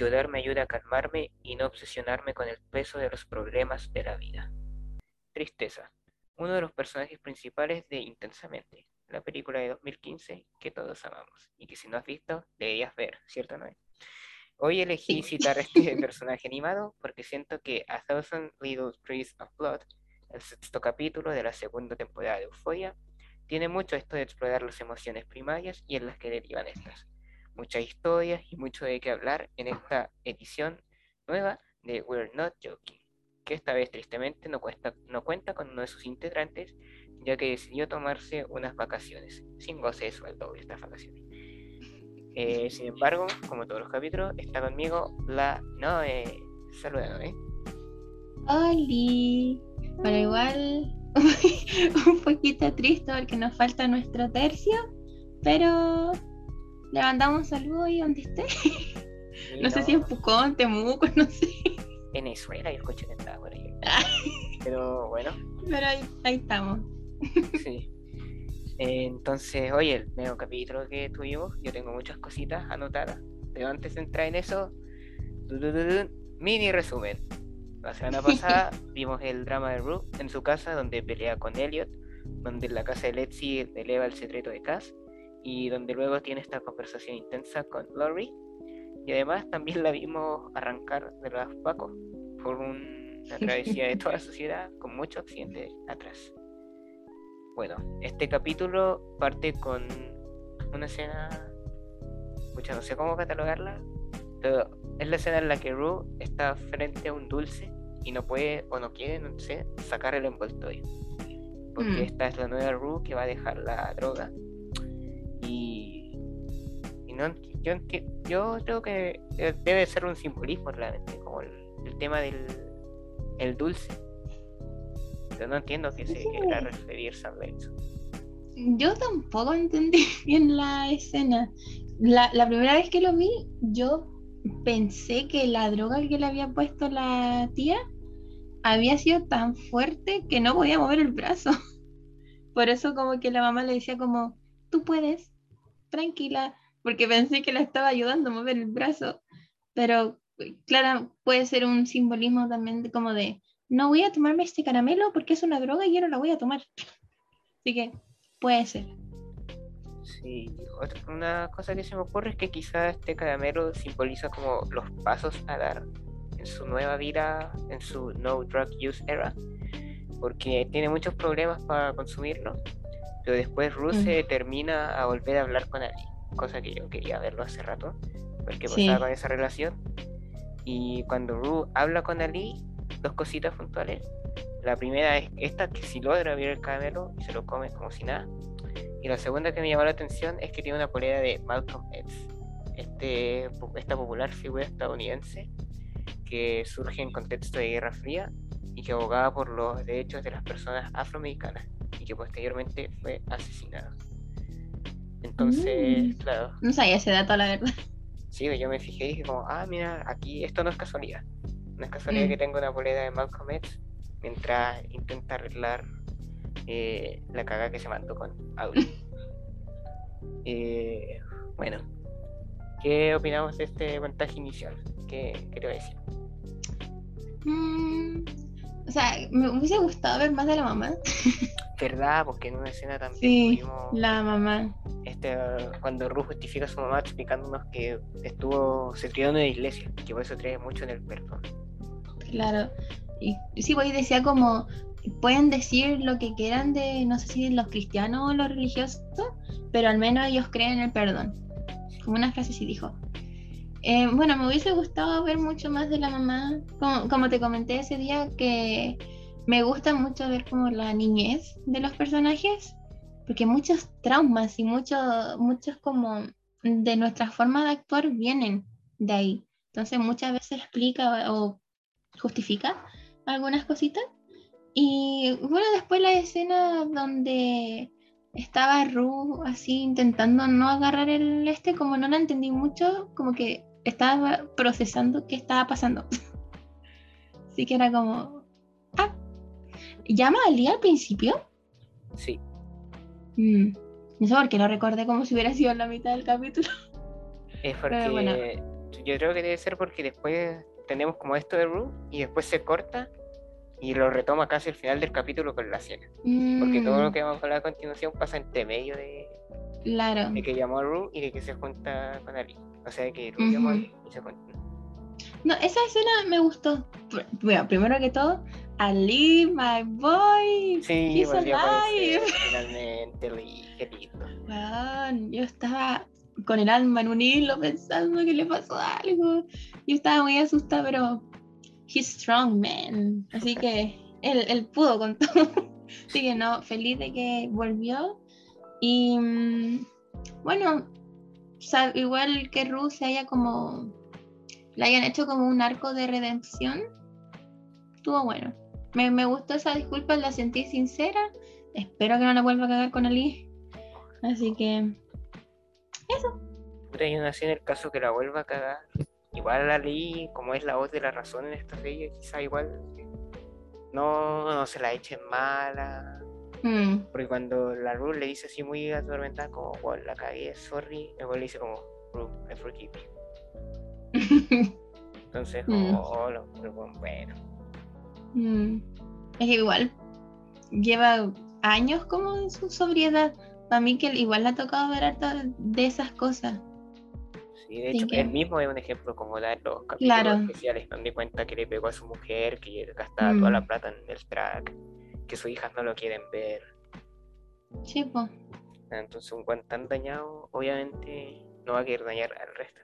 Llorar me ayuda a calmarme y no obsesionarme con el peso de los problemas de la vida. Tristeza. Uno de los personajes principales de Intensamente, la película de 2015 que todos amamos y que si no has visto deberías ver, ¿cierto Noé? Hoy elegí citar este personaje animado porque siento que A Thousand Little Trees of Blood, el sexto capítulo de la segunda temporada de Euphoria, tiene mucho esto de explorar las emociones primarias y en las que derivan estas. Muchas historias y mucho de qué hablar en esta edición nueva de We're Not Joking, que esta vez tristemente no, cuenta con uno de sus integrantes, ya que decidió tomarse unas vacaciones, sin goce de sueldo de estas vacaciones. Eh, sin embargo, como todos los capítulos, está conmigo la Noé. Saluda, Noé. Oli. Pero igual un poquito triste porque nos falta nuestro tercio, pero le mandamos un saludo y donde esté. no, sé si en Pucón, Temuco, no sé. Venezuela, yo escuché que estaba por ahí. pero bueno. Pero ahí, ahí estamos. sí. Entonces, oye, el nuevo capítulo que tuvimos, yo tengo muchas cositas anotadas. Pero antes de entrar en eso, mini resumen. La semana pasada vimos el drama de Rue en su casa donde pelea con Elliot, donde en la casa de Letzi eleva el secreto de Cass y donde luego tiene esta conversación intensa con Lori. Y además también la vimos arrancar de los Pacos por una travesía de toda la sociedad con muchos accidentes atrás. Bueno, este capítulo parte con una escena, mucha no sé cómo catalogarla, pero es la escena en la que Rue está frente a un dulce y no puede o no quiere, no sé, sacar el envoltorio. Porque mm. esta es la nueva Rue que va a dejar la droga. Y, y no, yo, yo creo que debe ser un simbolismo realmente, como el, tema del el dulce. Pero no entiendo qué se quiera referirse a eso. Yo tampoco entendí bien la escena. La, la primera vez que lo vi, yo pensé que la droga que le había puesto la tía había sido tan fuerte que no podía mover el brazo. Por eso como que la mamá le decía como, tú puedes, tranquila, porque pensé que la estaba ayudando a mover el brazo. Pero claro, puede ser un simbolismo también de, como de, no voy a tomarme este caramelo porque es una droga y yo no la voy a tomar. Así que puede ser. Sí, otra, una cosa que se me ocurre es que quizá este caramelo simboliza como los pasos a dar en su nueva vida, en su no drug use era, porque tiene muchos problemas para consumirlo, pero después Ruth se termina a volver a hablar con Ali, cosa que yo quería verlo hace rato, porque pasaba con esa relación. Y cuando Ruth habla con Ali, dos cositas puntuales. La primera es esta, que si logra abrir el caramelo y se lo come como si nada. Y la segunda que me llamó la atención es que tiene una polera de Malcolm X, este, esta popular figura estadounidense que surge en contexto de Guerra Fría y que abogaba por los derechos de las personas afroamericanas y que posteriormente fue asesinado. Entonces, mm. claro. No sabía ese dato, la verdad. Sí, yo me fijé y dije como, ah, mira, aquí esto no es casualidad. No es casualidad que mm. tengo una polera de Malcolm X mientras intenta arreglar eh, la caga que se mandó con Audi. Eh, bueno, ¿qué opinamos de este montaje inicial? ¿Qué quiero decir? Mm, o sea, me hubiese gustado ver más de la mamá. ¿Verdad? Porque en una escena también sí, la mamá. Este, cuando Ru justifica a su mamá explicándonos que estuvo, se crió en una iglesia, que por eso cree mucho en el perdón. Claro. Y sí, pues decía como, pueden decir lo que quieran de, no sé si los cristianos o los religiosos, pero al menos ellos creen en el perdón. Como una frase así dijo. Eh, bueno, me hubiese gustado ver mucho más de la mamá, como, te comenté ese día, que me gusta mucho ver como la niñez de los personajes, porque muchos traumas y muchos, muchos como de nuestra forma de actuar vienen de ahí. Entonces muchas veces explica o justifica algunas cositas. Y bueno, después la escena donde estaba Ru así intentando no agarrar el este, como no la entendí mucho, como que estaba procesando qué estaba pasando. Así que era como, ah, ¿llama al día al principio? Sí. Mm, no sé por qué lo recordé como si hubiera sido en la mitad del capítulo. Es porque yo creo que debe ser porque después tenemos como esto de Rue y después se corta y lo retoma casi al final del capítulo con la cena. Porque todo lo Mm, que vamos a hablar a continuación pasa entre medio de, Claro. de que llamó a Rue y de que se junta con Ali. O sea, de que Rue llamó a. Ali y se junta. No, esa escena me gustó. Bueno, primero que todo, Ali, my boy. Sí, He's alive. aparecer finalmente, qué lindo. Weón, yo estaba con el alma en un hilo pensando que le pasó algo. Yo estaba muy asustada, pero he's strong, man. Así que él, él pudo con todo. Así que no, feliz de que volvió. Y mm, bueno, igual que Ruth se haya como. Le hayan hecho como un arco de redención. Estuvo bueno. Me, me gustó esa disculpa, la sentí sincera. Espero que no la vuelva a cagar con Ali. Así que. Puta, yo nací en el caso que la vuelva a cagar. Igual la leí, como es la voz de la razón en esta serie, quizá igual no, no se la echen mala. Mm, Porque cuando la Ru le dice así muy atormentada, como, bueno, la cagué, sorry, luego le dice como, Ru, I forgive you. Entonces, Mm. como, oh, lo- pero bueno, mm. Es que igual lleva años como en su sobriedad. Para mí que igual le ha tocado ver harta de esas cosas. Sí, de hecho, que- él mismo es un ejemplo como dar los capítulos Claro. especiales donde cuenta que le pegó a su mujer, que gastaba toda Mm. la plata en el track, que sus hijas no lo quieren ver. Sí, po. Entonces, un guan tan dañado, obviamente, no va a querer dañar al resto.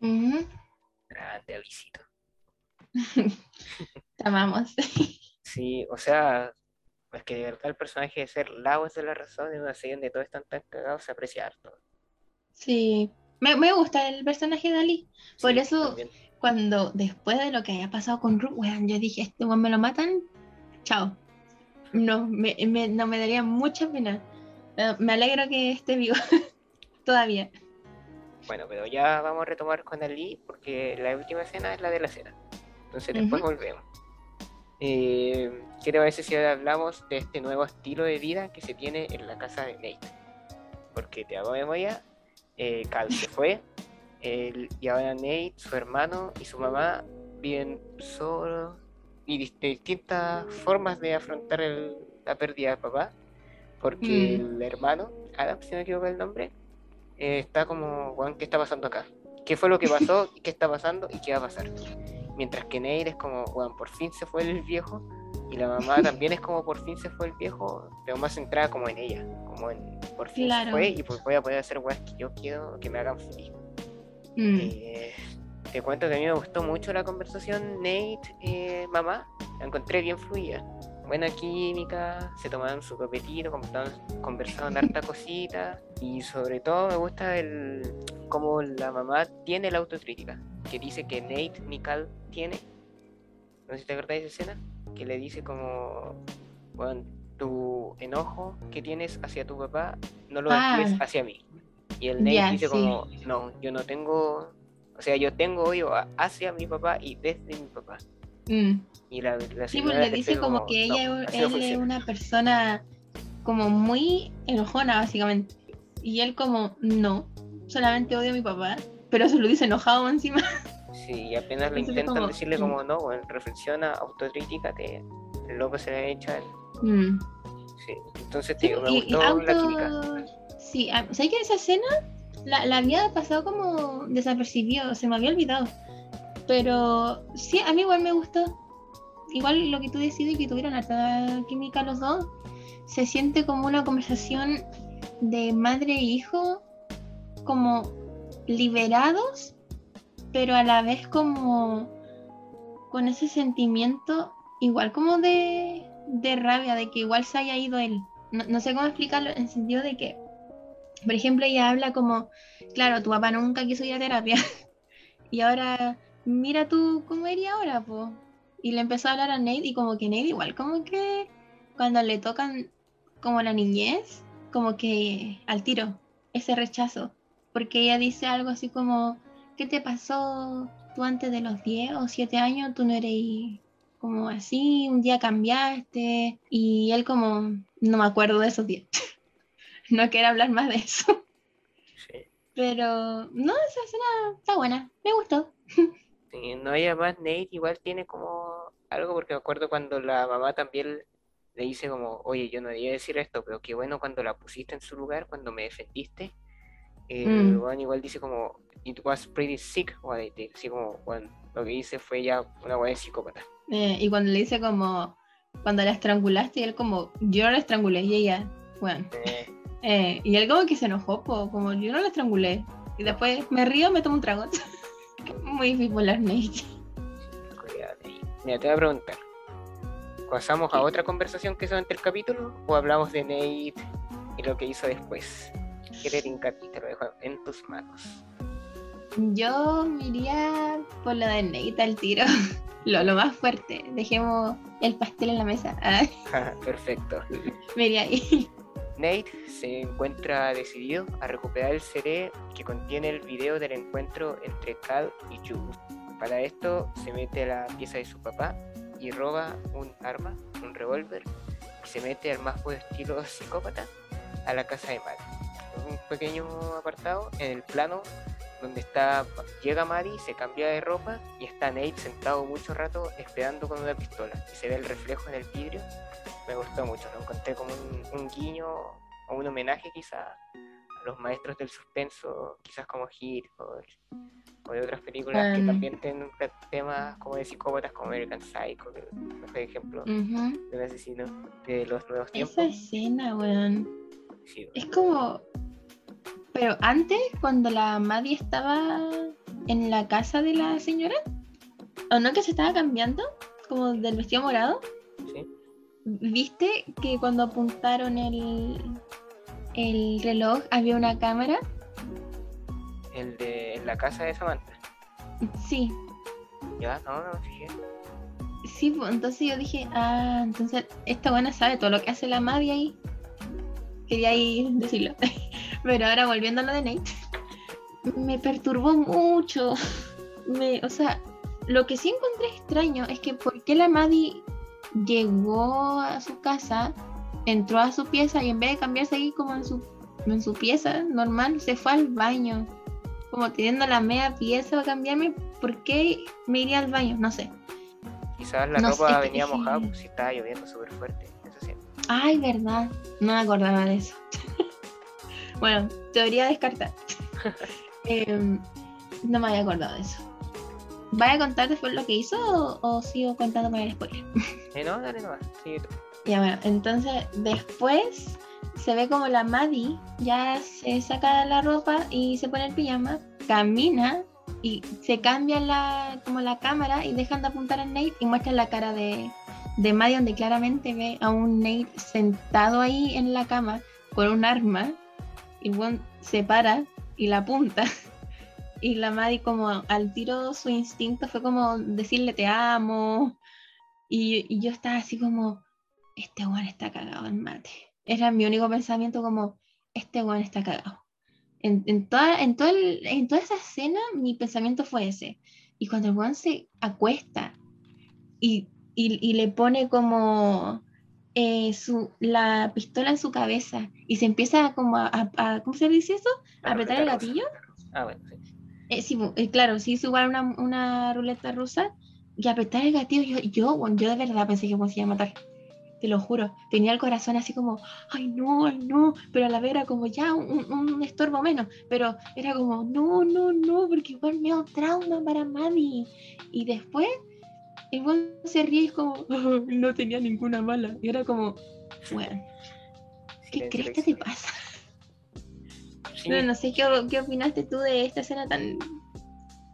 Ujú. Grande, Alicito. Te amamos. Sí, o sea, es que de verdad el personaje de ser la voz de la razón en una serie donde todos están tan cagados se aprecia harto. Sí. Me, me gusta el personaje de Ali. Por Sí, eso- también. Cuando después de lo que haya pasado con weón, yo dije, este weón me lo matan, chao. No, me, me- no me daría mucha pena. Eh, me alegro que esté vivo todavía. Bueno, pero ya vamos a retomar con Ali porque la última escena es la de la cena. Entonces después volvemos. Eh, ¿Qué te parece si hablamos de este nuevo estilo de vida que se tiene en la casa de Nate? Porque te hago memoria, eh, Cal se fue el- y ahora Nate, su hermano y su mamá viven solos y distintas formas de afrontar el- la pérdida de papá. Porque Mm. el hermano, Adam, si no me equivoco el nombre, eh, está como, "Weón, ¿qué está pasando acá? ¿Qué fue lo que pasó? ¿Qué está pasando? ¿Y qué va a pasar? Mientras que Neil es como, weón, por fin se fue el viejo. Y la mamá también es como, por fin se fue el viejo, pero más centrada como en ella. Como en, por fin se fue y pues voy a poder hacer weas que yo quiero que me hagan feliz. Mm. Eh, te cuento que a mí me gustó mucho la conversación Nate-mamá. la encontré bien fluida. Buena química, se tomaban su copetito, conversaban, harta cosita. Y sobre todo me gusta el cómo la mamá tiene la autocrítica. Que dice que Nate ni Cal tiene. No sé si te acuerdas de esa escena. Que le dice como, bueno, tu enojo que tienes hacia tu papá no lo Ah. hacia mí. Y el Nate dice sí. como, no, yo no tengo, o sea, yo tengo odio hacia mi papá y desde mi papá. Mm. Y la, la Sí, pues le dice como que ella, "No, él es funciona". una persona como muy enojona, básicamente. Y él como, no, solamente odio a mi papá, pero se lo dice enojado encima. Sí, y apenas le intentan como, decirle mm. como, no, bueno, reflexiona, autocríticate, el loco se le ha hecho a él. Mm. Sí, entonces Sí, te digo, me y- y gustó la química. auto... Sí, ah, ¿sabes que esa escena la, la había pasado como desapercibido, se me había olvidado. Pero sí, a mí igual me gustó. Igual lo que tú decides que tuvieron harta química los dos, se siente como una conversación de madre e hijo, como liberados, pero a la vez como con ese sentimiento igual como de, de rabia, de que igual se haya ido él. No, no sé cómo explicarlo en el sentido de que, por ejemplo, ella habla como, claro, tu papá nunca quiso ir a terapia. y ahora, mira tú cómo eres ahora, po. Y le empezó a hablar a Nate y como que Nate igual, como que cuando le tocan como la niñez, como que al tiro, ese rechazo. Porque ella dice algo así como, ¿qué te pasó? Tú antes de los 10 o 7 años, tú no eres como así, un día cambiaste. Y él como, no me acuerdo de esos días. no quiero hablar más de eso. Sí. Pero no, esa escena está buena, me gustó. Sí, no hay más Nate igual tiene como algo, porque me acuerdo cuando la mamá también le dice como, oye, yo no debía decir esto, pero qué bueno cuando la pusiste en su lugar, cuando me defendiste. El Mm. igual dice como, it was pretty sick, what I did", Así como, bueno, lo que hice fue ya una de psicópata. Eh, y cuando le dice como, cuando la estrangulaste, y él como, yo la estrangulé, y ella, bueno. Eh, Eh, y él como que se enojó, po, como, yo no la estrangulé. Y después me río, me tomo un trago. Muy bipolar, Nate. Mira, te voy a preguntar. ¿Pasamos a otra conversación que son entre el capítulo o hablamos de Nate y lo que hizo después? ¿Qué te? Te lo dejo en tus manos. Yo me iría por lo de Nate al tiro. Lo, lo más fuerte. Dejemos el pastel en la mesa. Ah, Perfecto. me iría ahí. Nate se encuentra decidido a recuperar el CD que contiene el video del encuentro entre Cal y Jules. Para esto se mete a la pieza de su papá y roba un arma, un revólver, y se mete al más puro estilo psicópata a la casa de Maddie. Un pequeño apartado en el plano donde está llega Maddie, se cambia de ropa y está Nate sentado mucho rato esperando con una pistola y se ve el reflejo en el vidrio me gustó mucho, lo encontré como un, un guiño o un homenaje quizá a los maestros del suspenso, quizás como Hit o, o de otras películas que Um. también tienen temas como de psicópatas como American Psycho, que por ejemplo, Ujú. de un asesino de los nuevos tiempos. Esa escena, weón. Sí, Es como. Pero antes, cuando la Maddie estaba en la casa de la señora, ¿o no que se estaba cambiando? Como del vestido morado. sí. ¿Viste que cuando apuntaron el, el reloj había una cámara? El de la casa de Samantha. Sí, Ya, no, no, sí, pues, entonces yo dije, ah, entonces esta buena sabe todo lo que hace la Maddie ahí. Quería ahí decirlo. Pero ahora volviendo a lo de Nate, me perturbó mucho. Me, o sea, lo que sí encontré extraño es que por qué la Maddie llegó a su casa, entró a su pieza y en vez de cambiarse ahí como en su, en su pieza normal, se fue al baño. Como teniendo la media pieza para cambiarme, ¿por qué me iría al baño? No sé. Quizás la No ropa sé, venía mojada, si estaba lloviendo súper fuerte. Eso sí. Ay, verdad. No me acordaba de eso. Bueno, teoría descartada. Em, no me había acordado de eso. ¿Vaya a contar después lo que hizo o, o sigo contando con el spoiler? Eh, no, dale nomás. Sí. Ya bueno, entonces después se ve como la Maddie ya se saca la ropa y se pone el pijama, camina y se cambia la, como la cámara y dejan de apuntar a Nate y muestran la cara de, de Maddie donde claramente ve a un Nate sentado ahí en la cama con un arma y bueno, se para y la apunta y la Maddie como al tiro su instinto fue como decirle te amo y, yo estaba así como este weón está cagado en mate. Era mi único pensamiento como, este weón está cagado. En, toda, en, todo en toda esa escena mi pensamiento fue ese. Y cuando el weón se acuesta y- y le pone como eh, su, la pistola en su cabeza y se empieza como a, a- a- ¿cómo se dice eso? La ¿Apretar el ruleta rusa. gatillo? Ah, bueno, sí. Eh, sí, eh, claro, sí, es igual una, una ruleta rusa. Y apretar el gatillo, yo, yo, bueno, yo de verdad pensé que me iba a matar. Te lo juro. Tenía el corazón así como, ay no, ay no. Pero a la vez era como ya un, un estorbo menos. Pero era como, no, no, no, porque igual me da un trauma para Maddie. Y después, igual se ríe y es como, "Ah, no tenía ninguna mala. Y era como, bueno, ¿qué crees que te pasa? Sí, No, no sé qué, qué opinaste tú de esta escena tan,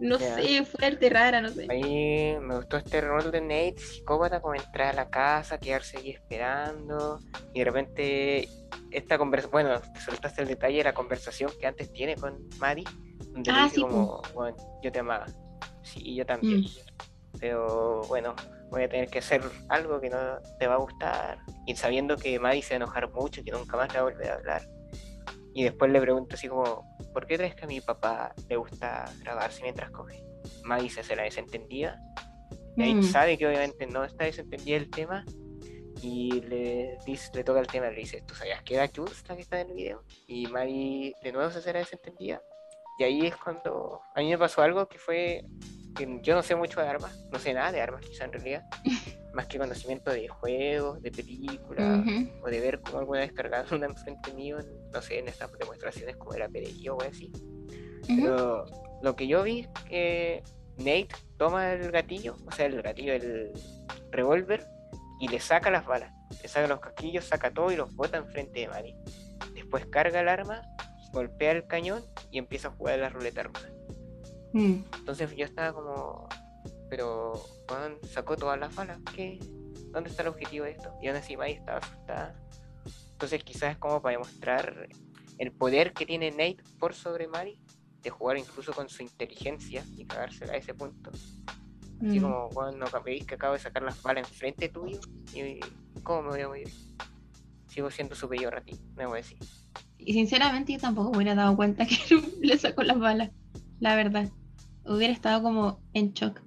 no sé, fuerte, rara, no sé. A mí me gustó este rol de Nate, psicópata, como entrar a la casa, quedarse ahí esperando, y de repente esta conversación, bueno, te soltaste el detalle de la conversación que antes tiene con Maddie, donde le Ah, dice sí, como, bueno, yo te amaba, sí, y yo también, Mm. Pero bueno, voy a tener que hacer algo que no te va a gustar, y sabiendo que Maddie se va a enojar mucho y que nunca más le va a volver a hablar. Y después le pregunto así como, ¿por qué crees que a mi papá le gusta grabarse mientras coge? Maddie se hace la desentendida. Y ahí Mm. sabe que obviamente no está desentendida el tema. Y le, dice, le toca el tema, le dice, ¿tú sabías que era Jules la que está en el video? Y Maddie de nuevo se hace la desentendida. Y ahí es cuando a mí me pasó algo que fue yo no sé mucho de armas, no sé nada de armas quizá en realidad, más que conocimiento de juegos, de películas, o de ver cómo alguna vez cargaron una enfrente mío, no sé, en estas demostraciones como era PDI o así. Pero lo que yo vi es que Nate toma el gatillo, o sea, el gatillo, el revólver, y le saca las balas, le saca los casquillos, saca todo y los bota enfrente de Mari. Después carga el arma, golpea el cañón y empieza a jugar a la ruleta rusa. Mm. Entonces yo estaba como, pero Juan sacó todas las balas, ¿qué? ¿Dónde está el objetivo de esto? Y aún así Mari estaba asustada. Entonces quizás es como para demostrar el poder que tiene Nate por sobre Mari, de jugar incluso con su inteligencia y cagársela a ese punto. Así mm. como, cuando veis que acabo de sacar las balas enfrente tuyo y ¿cómo me voy a morir? Sigo siendo superior a ti, me voy a decir. Y sinceramente yo tampoco me hubiera dado cuenta que le sacó las balas, la verdad hubiera estado como en shock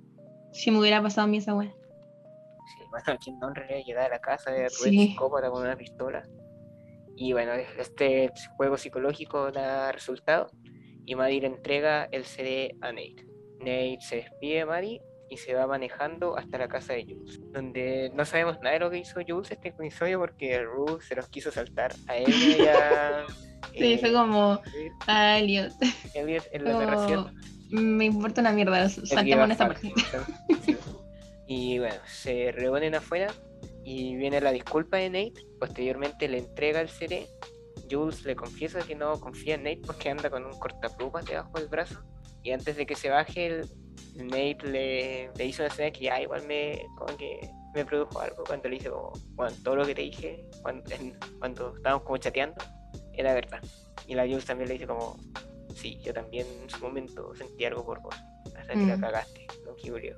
si me hubiera pasado a mí esa weá. Sí, bueno, quien no llegar a la casa de sí. psicópata con una pistola. Y bueno, este juego psicológico da resultado y Maddie le entrega el CD a Nate. Nate se despide de Maddie y se va manejando hasta la casa de Jules, donde no sabemos nada de lo que hizo Jules este episodio porque Ruth se los quiso saltar a él y a... Sí, fue como a Elliot. Elliot en la narración me importa una mierda, saltemos en esta parte. Y bueno, se reúnen afuera y viene la disculpa de Nate. Posteriormente le entrega el CD. Jules le confiesa que no confía en Nate porque anda con un cortaplumas debajo del brazo. Y antes de que se baje, Nate le, le, hizo una escena que ya igual me, como que me produjo algo cuando le hizo bueno, todo lo que te dije cuando, cuando estábamos como chateando era verdad. Y la Jules también le dice como, sí, yo también en su momento sentí algo por vos, hasta que la mm. cagaste, don Julio.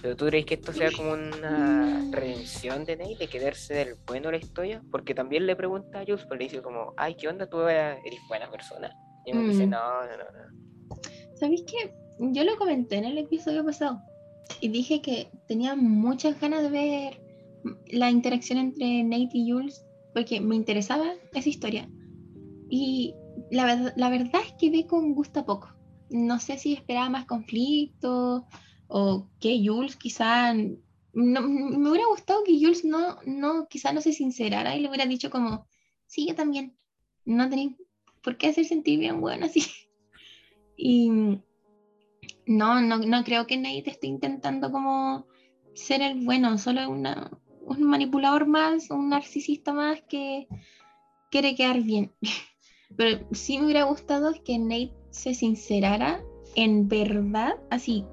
Pero tú crees que esto sea como una redención de Ney, de quedarse del bueno de la historia, porque también le pregunta a Jules, pues le dice como, ay, ¿qué onda? ¿Tú eres buena persona? Y él dice, mm. no, no, no, no. ¿Sabéis qué? Yo lo comenté en el episodio pasado y dije que tenía muchas ganas de ver la interacción entre Nate y Jules porque me interesaba esa historia. Y la, la verdad es que ve con gusto poco. No sé si esperaba más conflicto o que Jules quizá... No, me hubiera gustado que Jules no, no, no se sincerara y le hubiera dicho como, sí, yo también. No tenía por qué hacer sentir bien bueno así. Y no, no, no creo que Nate esté intentando como ser el bueno, solo una, un manipulador más, un narcisista más que quiere quedar bien. Pero sí me hubiera gustado que Nate se sincerara en verdad, así,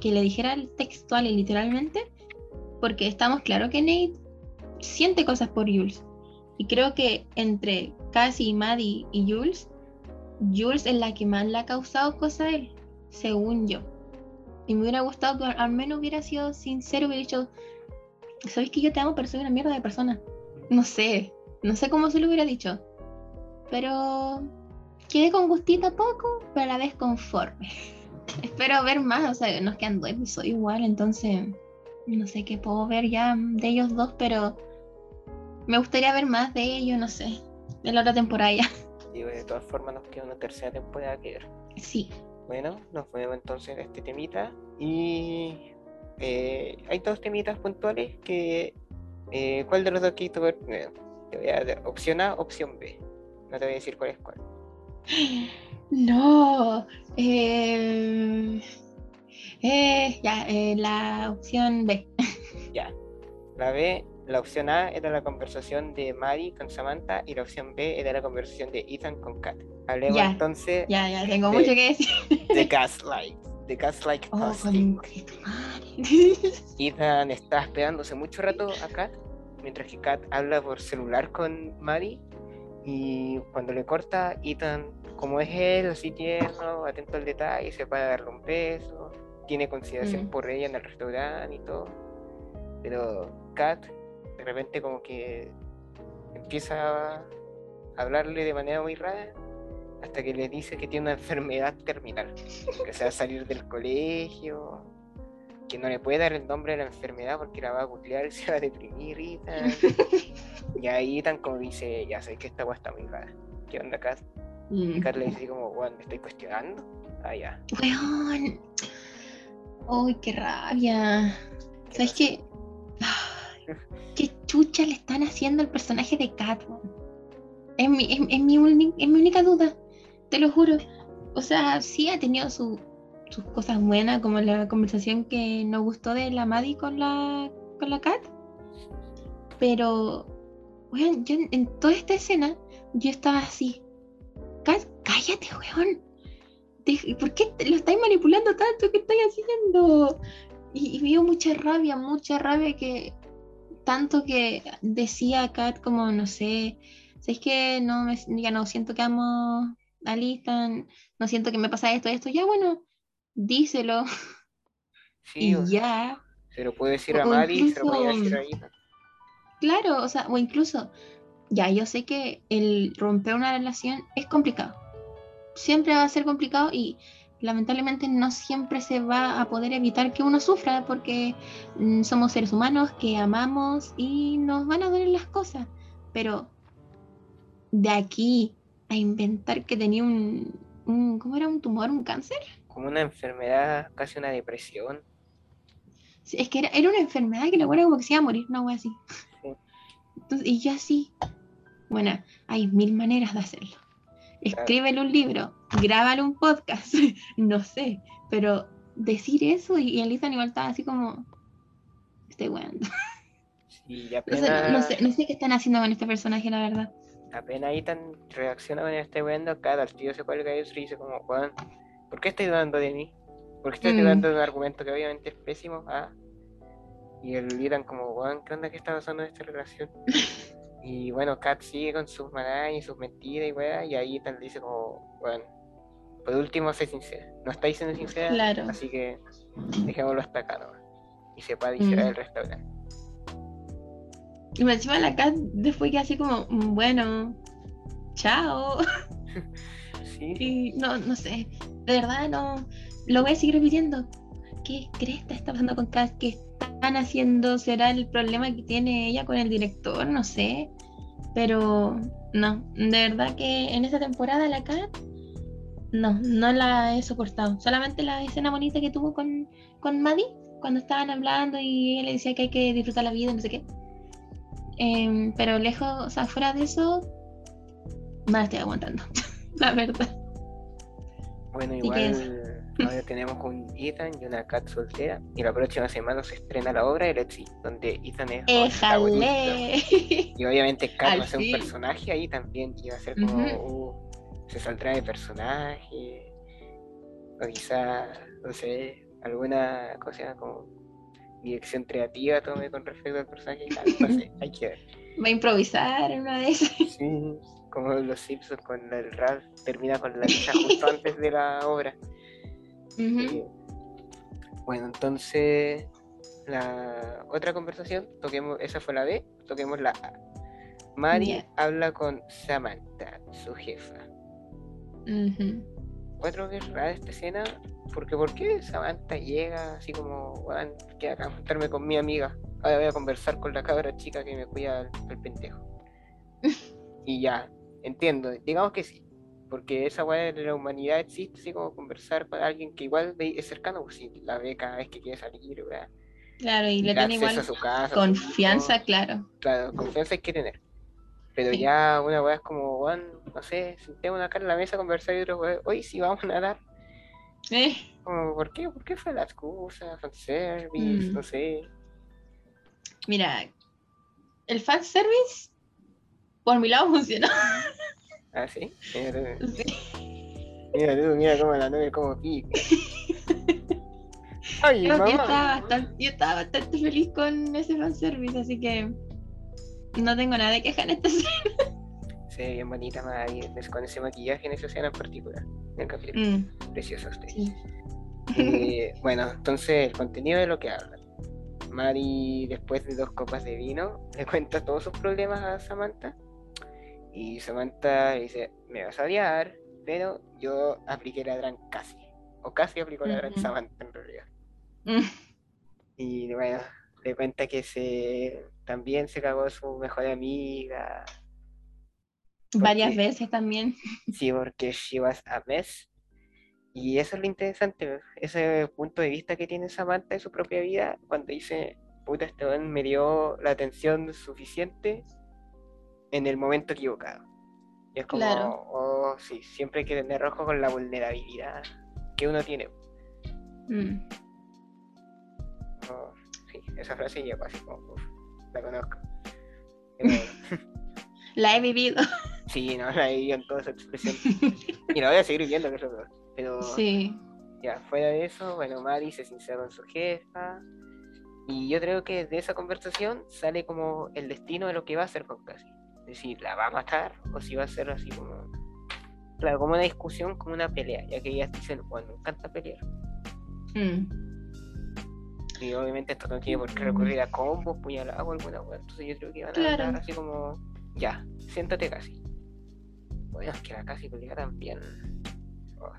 que le dijera textual y literalmente, porque estamos claros que Nate siente cosas por Jules. Y creo que entre Cassie, Maddie y Jules, Jules es la que más le ha causado cosas a él, según yo. Y me hubiera gustado que al menos hubiera sido sincero hubiera dicho, ¿sabes que yo te amo, pero soy una mierda de persona? No sé, no sé cómo se lo hubiera dicho. Pero quedé con gustito poco, pero a la vez conforme. Espero ver más, o sea, nos quedan dos episodios igual, entonces no sé qué puedo ver ya de ellos dos, pero me gustaría ver más de ellos, no sé, de la otra temporada ya. Y de todas formas nos queda una tercera temporada que ver. Sí. Bueno, nos vemos entonces este temita y eh, hay dos temitas puntuales que... Eh, ¿Cuál de los dos quito ver? te voy a dar opción A, opción B. No te voy a decir cuál es cuál. No. Eh, eh, ya, eh, la opción B. Ya. La B, la opción A era la conversación de Mari con Samantha y la opción B era la conversación de Ethan con Kat. Hablemos entonces. Ya, ya, tengo mucho que decir. De Gaslight. De Gaslight oh, Ethan está esperándose mucho rato a Kat, mientras que Kat habla por celular con Mari y cuando le corta, Ethan, como es él, así tierno, atento al detalle, se para darle un beso, tiene consideración mm. por ella en el restaurante y todo. Pero Kat, de repente, como que empieza a hablarle de manera muy rara hasta que le dice que tiene una enfermedad terminal, que se va a salir del colegio, que no le puede dar el nombre de la enfermedad porque la va a googlear y se va a deprimir y tal. y ahí tan como dice, ya sé que esta agua está muy rara. ¿Qué onda? Y Mm. Kat le dice así como, weón, ¿me estoy cuestionando? Ah, ya. Weón. Uy, qué rabia. ¿qué ¿Sabes qué? ¿Qué chucha le están haciendo al personaje de Catwoman? Es mi, es, es mi, es mi única duda, te lo juro. O sea, sí ha tenido su- sus cosas buenas, como la conversación que nos gustó de la Maddie con la, con la Cat. Pero, weón, yo en, toda esta escena, yo estaba así. Cat, cállate, weón. ¿Por qué lo estáis manipulando tanto? ¿Qué estáis haciendo? Y, y mucha rabia, mucha rabia que tanto que decía Kat como, no sé, es que no me, ya no siento que amo a Listan, no siento que me pasa esto, esto, ya bueno, díselo Sí, o y sea, ya, se lo puede decir a o Maddie, se lo puede decir a Ethan. claro, o sea, o incluso, ya yo sé que el romper una relación es complicado, siempre va a ser complicado y lamentablemente no siempre se va a poder evitar que uno sufra porque mm, somos seres humanos que amamos y nos van a doler las cosas. Pero de aquí a inventar que tenía un, un- ¿cómo era? ¿Un tumor? ¿Un cáncer? Como una enfermedad, casi una depresión. Sí, es que era, era una enfermedad que la buena como que se iba a morir, una wea así. Sí. Entonces, y yo así, bueno, hay mil maneras de hacerlo. Escríbele un libro, grábale un podcast, no sé, pero decir eso y, y el Ethan igual estaba así como, estoy weando. O sea, no, no sé, no sé qué están haciendo con este personaje, la verdad. apenas Ethan reacciona con este weón acá, al tío se cuelga y dice como, weón, ¿por qué estás dudando de mí? ¿Por qué Mm. dudando de un argumento que obviamente es pésimo? Ah. Y el Ethan como, weón, ¿qué onda que está pasando en esta relación? Y bueno, Kat sigue con sus manadas y sus mentiras y weá, y ahí le dice como, weón, por último sé sincera. No estáis siendo sincera, Claro. así que dejémoslo hasta acá nomás. Y se va Mm. del restaurante. Y me encima la Kat después que así como, "Mm, bueno, chao. Sí, Y no, no sé, de verdad no, lo voy a seguir repitiendo. ¿Qué cresta está pasando con Kat? ¿Qué están haciendo? ¿Será el problema que tiene ella con el director? No sé. Pero no, de verdad que en esta temporada la Kat, no, no la he soportado. Solamente la escena bonita que tuvo con, con Maddie, cuando estaban hablando y ella le decía que hay que disfrutar la vida, no sé qué. Em, pero lejos, o sea, fuera de eso, la estoy aguantando, la verdad. Bueno, igual ahora tenemos un Ethan y una Kat soltera. Y la próxima semana se estrena la obra de Letzi, donde Ethan es. ¡Éjale! Y obviamente Kat va a ser un personaje ahí también. Y va a ser como, uh, se saldrá de personaje. O quizá, no sé, alguna cosa como dirección creativa tome con respecto al personaje. y tal, No sé, hay que ver. Va a improvisar en una de esas. Sí, como los Simpsons con el Ralph termina con la risa justo antes de la obra. Eh, bueno, entonces la otra conversación, toquemos, esa fue la B, toquemos la A. Mari habla con Samantha, su jefa. Ujú. Encuentro que es rara esta escena, porque ¿por qué Samantha llega así como, weón, que acá a juntarme con mi amiga? Ahora voy a conversar con la cabra chica que me cuida el, el pendejo. y ya, entiendo, digamos que sí, porque esa weá de la humanidad existe, así como conversar con alguien que igual es cercano, pues si la ve cada vez que quiere salir, weá, Claro, y le da tiene igual a su casa, a su confianza, claro. Claro, confianza hay que tener. Pero Sí. ya una weá es como, weón, no sé, sentémonos acá en la mesa a conversar y otros weá, hoy sí vamos a nadar. Eh, Como, ¿por qué? ¿Por qué fue la excusa? Fanservice, Mm. no sé. mira, el fanservice, por mi lado, funcionó. Ah, sí. Mira tú, Sí. mira, tú, mira cómo la nube como pica. Creo que mamá. estaba, bastante, yo estaba bastante feliz con ese fanservice, así que no tengo nada de queja en esta escena. Se ve bien bonita Mari es- con ese maquillaje en esa escena en particular. En el capítulo. Mm, Preciosa usted. sí. Eh, bueno, entonces el contenido de lo que hablan. Mari, después de dos copas de vino, le cuenta todos sus problemas a Samantha. Y Samantha le dice, me vas a odiar, pero yo apliqué la gran casi. O casi aplicó la gran Ujú. Samantha en realidad. Mm, Y bueno, le cuenta que se también se cagó su mejor amiga. Varias veces también. Sí, porque she was a mess. Y eso es lo interesante, ese punto de vista que tiene Samantha de su propia vida, cuando dice, puta, este me dio la atención suficiente en el momento equivocado. Y es como, Claro. oh, sí, siempre hay que tener ojo con la vulnerabilidad que uno tiene. Mm. Oh, sí, esa frase llegó así como, uf, la conozco. La he vivido. sí, no, la he vivido en toda su expresión. Y la voy a seguir viviendo, que es lo peor. Pero Sí. ya, fuera de eso, bueno, Maddie se sincera con su jefa. Y yo creo que de esa conversación sale como el destino de lo que va a hacer con Cassie. Es decir, ¿la va a matar? O si va a ser así como. Claro, como una discusión, como una pelea, ya que ellas dicen, bueno, me encanta pelear. Mm. Y obviamente esto no tiene por qué recurrir a combos, puñaladas o alguna cosa. Entonces yo creo que van a hablar así como, ya, siéntate casi. Bueno, es que la casi pelea también. Oh,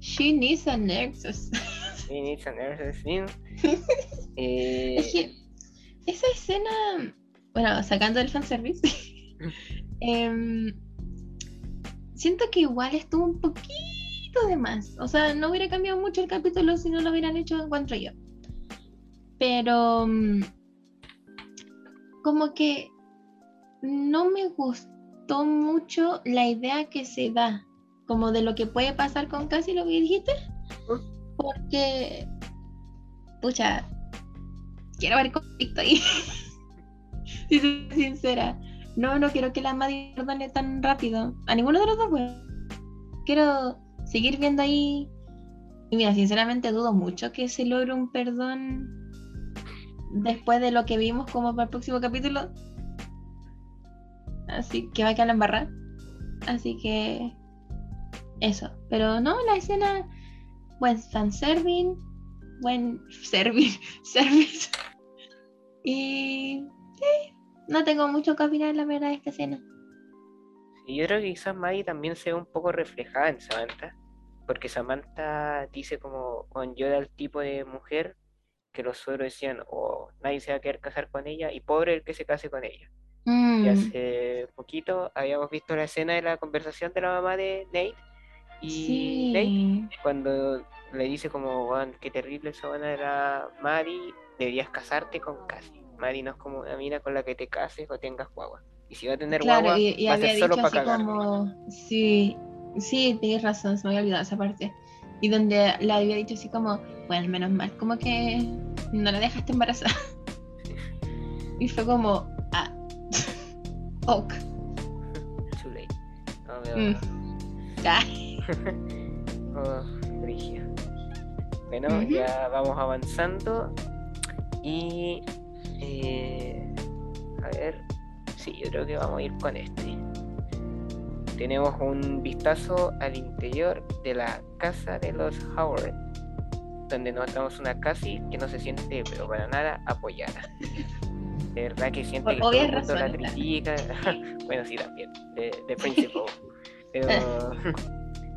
She needs a nexus. she needs an scene. Eh, Es que esa escena, bueno, sacando el fanservice, em, siento que igual estuvo un poquito de más. O sea, no hubiera cambiado mucho el capítulo si no lo hubieran hecho, encuentro yo. Pero mm, como que no me gustó mucho la idea que se da, como de lo que puede pasar con casi lo que dijiste, porque, pucha, quiero ver conflicto ahí. si soy sincera. No, no quiero que la Maddie perdone tan rápido. A ninguno de los dos, pues. Quiero seguir viendo ahí. Y mira, sinceramente dudo mucho que se logre un perdón después de lo que vimos como para el próximo capítulo. Así que va a quedar la. Así que eso. Pero no, la escena, buen fanserving, buen serving, service. Y no tengo mucho que opinar, la verdad, de esta escena. Y yo creo que quizás Maggie también se ve un poco reflejada en Samantha, porque Samantha dice como, "Bueno, yo era el tipo de mujer que los suegros decían, o nadie se va a querer casar con ella, y pobre el que se case con ella. Y Mm, hace poquito habíamos visto la escena de la conversación de la mamá de Nate, y Nate, cuando le dice como, "Weón, qué terrible esa buena era Maddie, deberías casarte con Cassie. Maddie no es como una mina con la que te cases o tengas guagua. Y si va a tener claro, guagua, y, y va a ser dicho solo para así cagar. como, sí, sí, tienes razón, se me había olvidado esa parte. Y donde le había dicho así como, bueno, menos mal, como que no la dejaste embarazada. Y fue como, ah, ok. Too late. No, pero- Mm. Ya. Oh. Bueno, ya vamos avanzando. Y. eh, a ver. Sí, yo creo que vamos a ir con este. Tenemos un vistazo al interior de la casa de los Howard. Donde notamos una Cassie que no se siente, pero para nada, apoyada. De verdad que siente Por que todo obvias el mundo la critica. bueno, sí, también. De, de principal. Pero.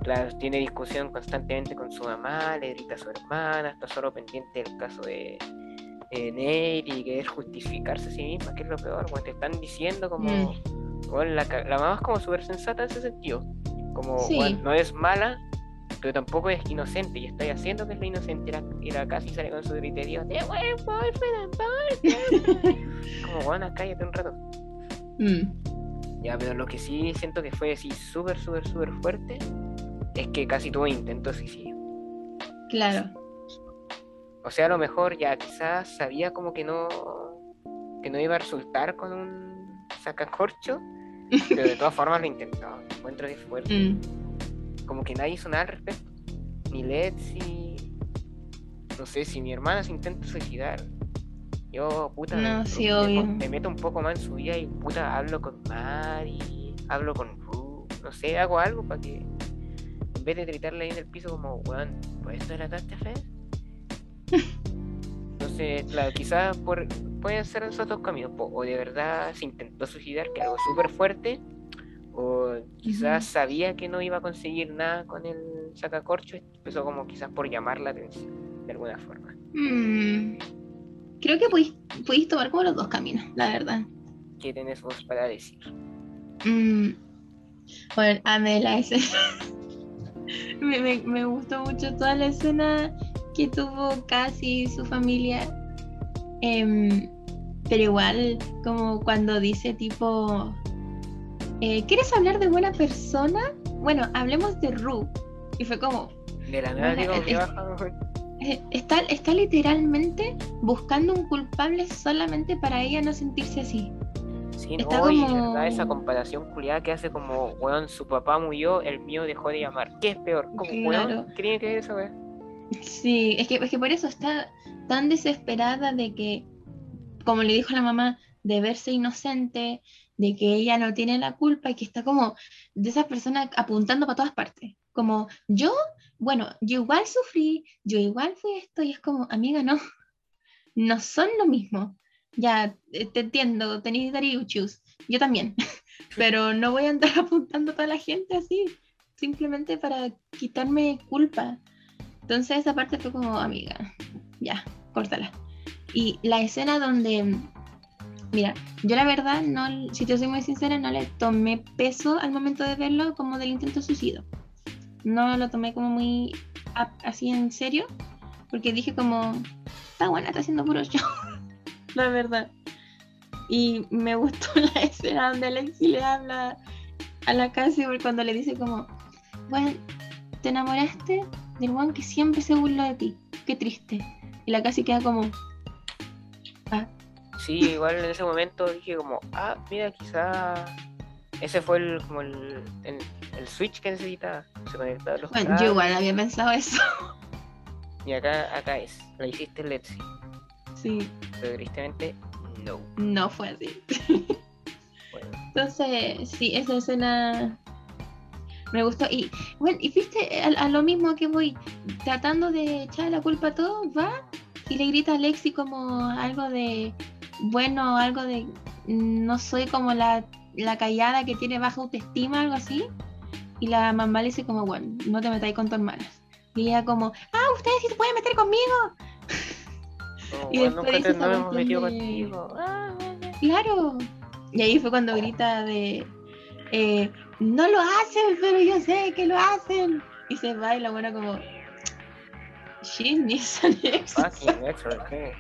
Claro, tiene discusión constantemente con su mamá, le grita a su hermana, está solo pendiente del caso de, de Nate y querer justificarse a sí misma, que es lo peor, cuando te están diciendo como, Mm. bueno, la, ca- la mamá es como súper sensata en ese sentido, como, Sí. bueno, no es mala, pero tampoco es inocente, y está haciendo que es lo inocente, y la, y la casi sale con su griterío, de como, bueno, cállate un rato. Mm, Ya, pero lo que sí siento que fue así súper, súper, súper fuerte es que casi tuvo intento de suicidio. claro. O sea, a lo mejor ya quizás sabía como que no que no iba a resultar con un sacacorcho, pero de todas formas lo intentaba. Encuentro que es fuerte. Mm, Como que nadie hizo nada al respecto. Ni Letzi. No sé, si mi hermana se intenta suicidar. Yo, puta, No, me, sí, me- obvio. me meto un poco más en su vida y puta, hablo con Mari, hablo con Ru, no sé, hago algo para que en vez de gritarle ahí en el piso como, weón, ¿puedes tratarte a fe? Entonces, claro, quizás por, pueden ser esos dos caminos, o de verdad se intentó suicidar, que algo súper fuerte, o quizás sabía que no iba a conseguir nada con el sacacorcho, empezó como quizás por llamar la atención, de alguna forma. mm. Creo que pudiste, pudiste tomar como los dos caminos, la verdad. ¿Qué tenés vos para decir? Mm, bueno, amé la escena. me, me, me gustó mucho toda la escena que tuvo casi su familia. Em, pero igual, como cuando dice tipo, eh, ¿quieres hablar de buena persona? Bueno, hablemos de Ru. Y fue como... De la nada digo, Bueno, ¿qué es- baja? eh, Está, está literalmente buscando un culpable solamente para ella no sentirse así. Sí, Está no, y como- verdad, esa comparación culiada que hace como, weón, su papá murió, el mío dejó de llamar. ¿Qué es peor? Como, Claro. weón, ¿qué tiene que ver eso, weón? Sí, es que, es que por eso está tan desesperada de que, como le dijo la mamá, de verse inocente, de que ella no tiene la culpa y que está como de esas personas apuntando para todas partes. Como yo, bueno, yo igual sufrí, yo igual fui esto y es como, amiga, no, no son lo mismo. Ya, eh, te entiendo, tenéis dariuchus, yo también, pero no voy a andar apuntando a toda la gente así, simplemente para quitarme culpa. Entonces esa parte fue como, amiga, ya, córtala. Y la escena donde, mira, yo la verdad, no, si te soy muy sincera, no le tomé peso al momento de verlo como del intento suicidio. No lo tomé como muy así en serio, porque dije como, está buena, está haciendo puro show, la verdad. Y me gustó la escena donde Alexi le habla a la Cassie cuando le dice como, bueno, te enamoraste del one que siempre se burló de ti. Qué triste. Y la casi queda como, Sí, igual en ese momento dije como, ah, mira, quizá ese fue el, como el, el, el switch que necesitaba. Se conectaron los bueno, cables, yo igual había pensado eso. Y acá, acá es, la hiciste Let's Sí, pero tristemente, no. no fue así. Bueno, Entonces, sí, esa escena me gustó. Y bueno, y viste a, a lo mismo que voy tratando de echar la culpa a todo, va y le grita a Lexi como algo de, bueno, algo de, no soy como la, la callada que tiene baja autoestima, algo así. Y la mamá le dice como, bueno, no te metáis con tu hermanas. Y ella como, ah, ustedes sí se pueden meter conmigo. Y bueno, después dice no metido de- contigo. Ah. Claro. Y ahí fue cuando grita de, eh, no lo hacen, pero yo sé que lo hacen. Y se va y la buena como, she needs an exorcism". Fucking.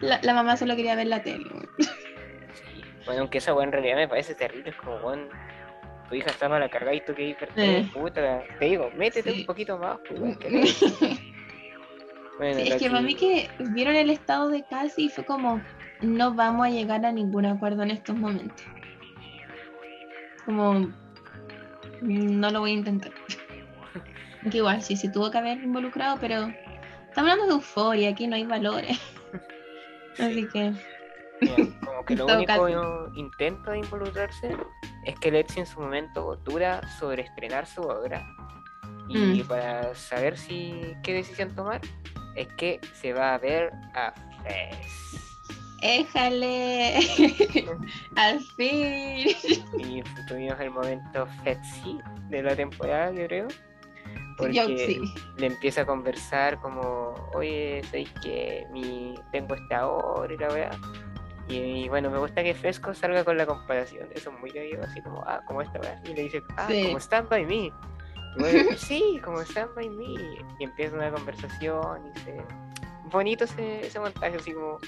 La, la mamá solo quería ver la tele. Sí. Bueno, aunque esa weá en realidad me parece terrible, es como, weón, tu hija está para la cagada y tú que Eh. puta, te digo, métete Sí. un poquito más, pues, weón, ¿qué le- Bueno, Sí, es que para mí que vieron el estado de Cassie y fue como, no vamos a llegar a ningún acuerdo en estos momentos. Como, no lo voy a intentar. Que igual, sí, se tuvo que haber involucrado, pero estamos hablando de euforia, aquí no hay valores. Así que, como que lo único caso. intento de involucrarse es que Lexi en su momento dura sobre estrenar su obra y Mm. para saber si qué decisión tomar es que se va a ver a Fez éjale, al fin. y tuvimos el momento Fetzy de la temporada yo creo Yo porque sí. le empieza a conversar como oye sabéis que mi tengo esta hora y la weá y, y bueno, me gusta que Fresco salga con la comparación. Eso es muy gallego, así como, ah, como esta weá. Y le dice, ah, Sí. como Stand By Me. Y bueno, sí, como Stand By Me. Y empieza una conversación y se... Bonito ese, ese montaje, así como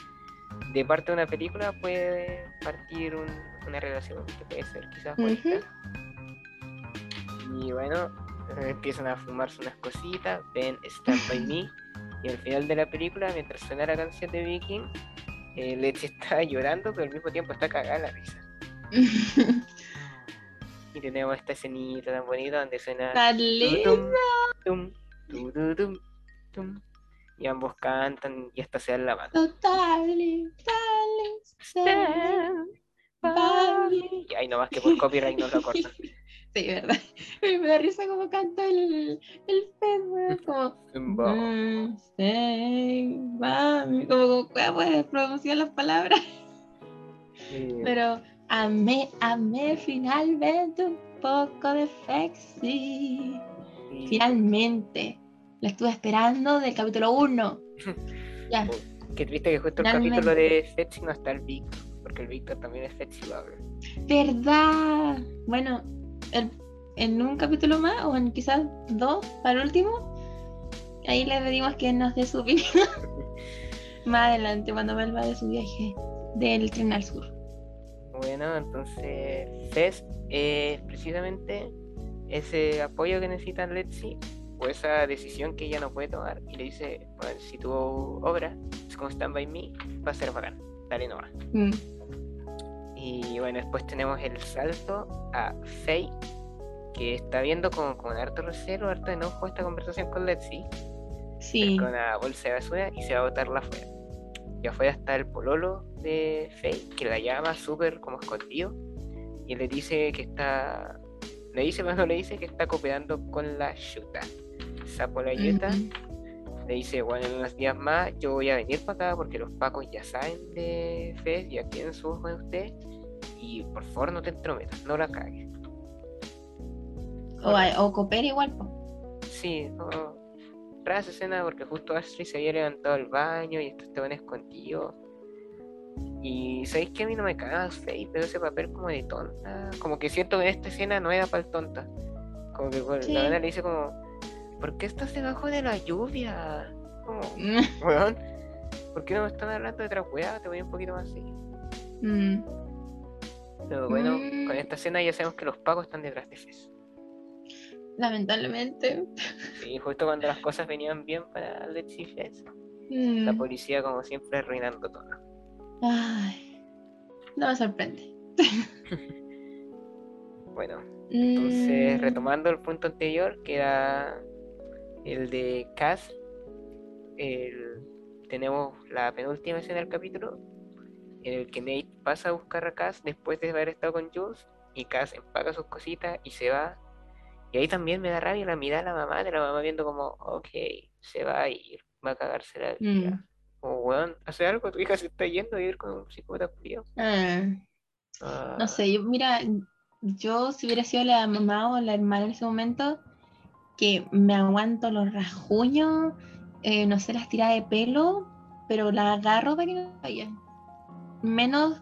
de parte de una película puede partir un- una relación que puede ser quizás bonita. Y bueno, empiezan a fumarse unas cositas, ven Stand By Me. Y al final de la película, mientras suena la canción de Viking, eh, está llorando, pero al mismo tiempo está cagada la risa. Y tenemos esta escenita tan bonita donde suena Tan linda. Y ambos cantan y hasta se dan la mano. Totally, totally. Y ahí nomás que por copyright no lo cortan. Sí, verdad. Me da risa como canta el, el pez, como Tumbo. mm, como como puedes pronunciar las palabras. Eh, Pero amé, amé finalmente un poco de Fexy. y- Finalmente. La estuve esperando del capítulo 1. Ya. Qué triste que justo el capítulo de Fetzy no está el Víctor, porque el Víctor también es Fetzy Lover. ¿Verdad? Bueno, el- en un capítulo más, o en quizás dos, para el último, ahí le pedimos que nos dé su opinión. más adelante, cuando vuelva de su viaje del tren al sur. Bueno, entonces Fez es precisamente ese apoyo que necesitan Letzi o esa decisión que ella no puede tomar y le dice, bueno, si tu obra es como Stand By Me, va a ser bacán, dale nomás. Mm, Y bueno, después tenemos el salto a Faye, que está viendo con, con harto recelo, harto enojo esta conversación con Letzi, Sí. con una bolsa de basura y se va a botarla afuera. Y afuera está el pololo de Faye, que la llama súper como escondido, y le dice que está, le dice, bueno, le dice que está cooperando con la Yuta. Sapo la Ujú. le dice, bueno, en unos días más yo voy a venir para acá porque los pacos ya saben de Fez, ya tienen su ojo en usted, y por favor no te entrometas, no la cagues. O, o coopera igual, po. Sí, no, rara esa escena porque justo Ashley se había levantado al baño y estos estaban escondidos. Y sabéis que a mí no me caga Faye, pero ese papel como de tonta. Como que siento que en esta escena no era para el tonta. Como que Sí. la verdad le dice como, ¿por qué estás debajo de la lluvia? Como, Mm, weón, ¿por qué no me están hablando de otra weá? Te voy un poquito más así. mm. Pero bueno, Mm. con esta escena ya sabemos que los pacos están detrás de Fez. Lamentablemente. Sí, justo cuando las cosas venían bien para Let's y Fez, Mm. la policía como siempre arruinando todo. Ay, no me sorprende. Bueno, entonces Mm, retomando el punto anterior, que era el de Cass, el- tenemos la penúltima escena del capítulo, en el que Nate pasa a buscar a Cass después de haber estado con Jules, y Cass empaca sus cositas y se va. Y ahí también me da rabia la mirada de la mamá, de la mamá viendo como, ok, se va a ir, va a cagarse la vida. Mm. Como, weón, hace algo, tu hija se está yendo a vivir con un psicópata culiao. ah, Ah, no sé, yo, mira, yo si hubiera sido la mamá o la hermana en ese momento, que me aguanto los rasguños, eh, no sé, las tiradas de pelo, pero la agarro para que no vaya. Menos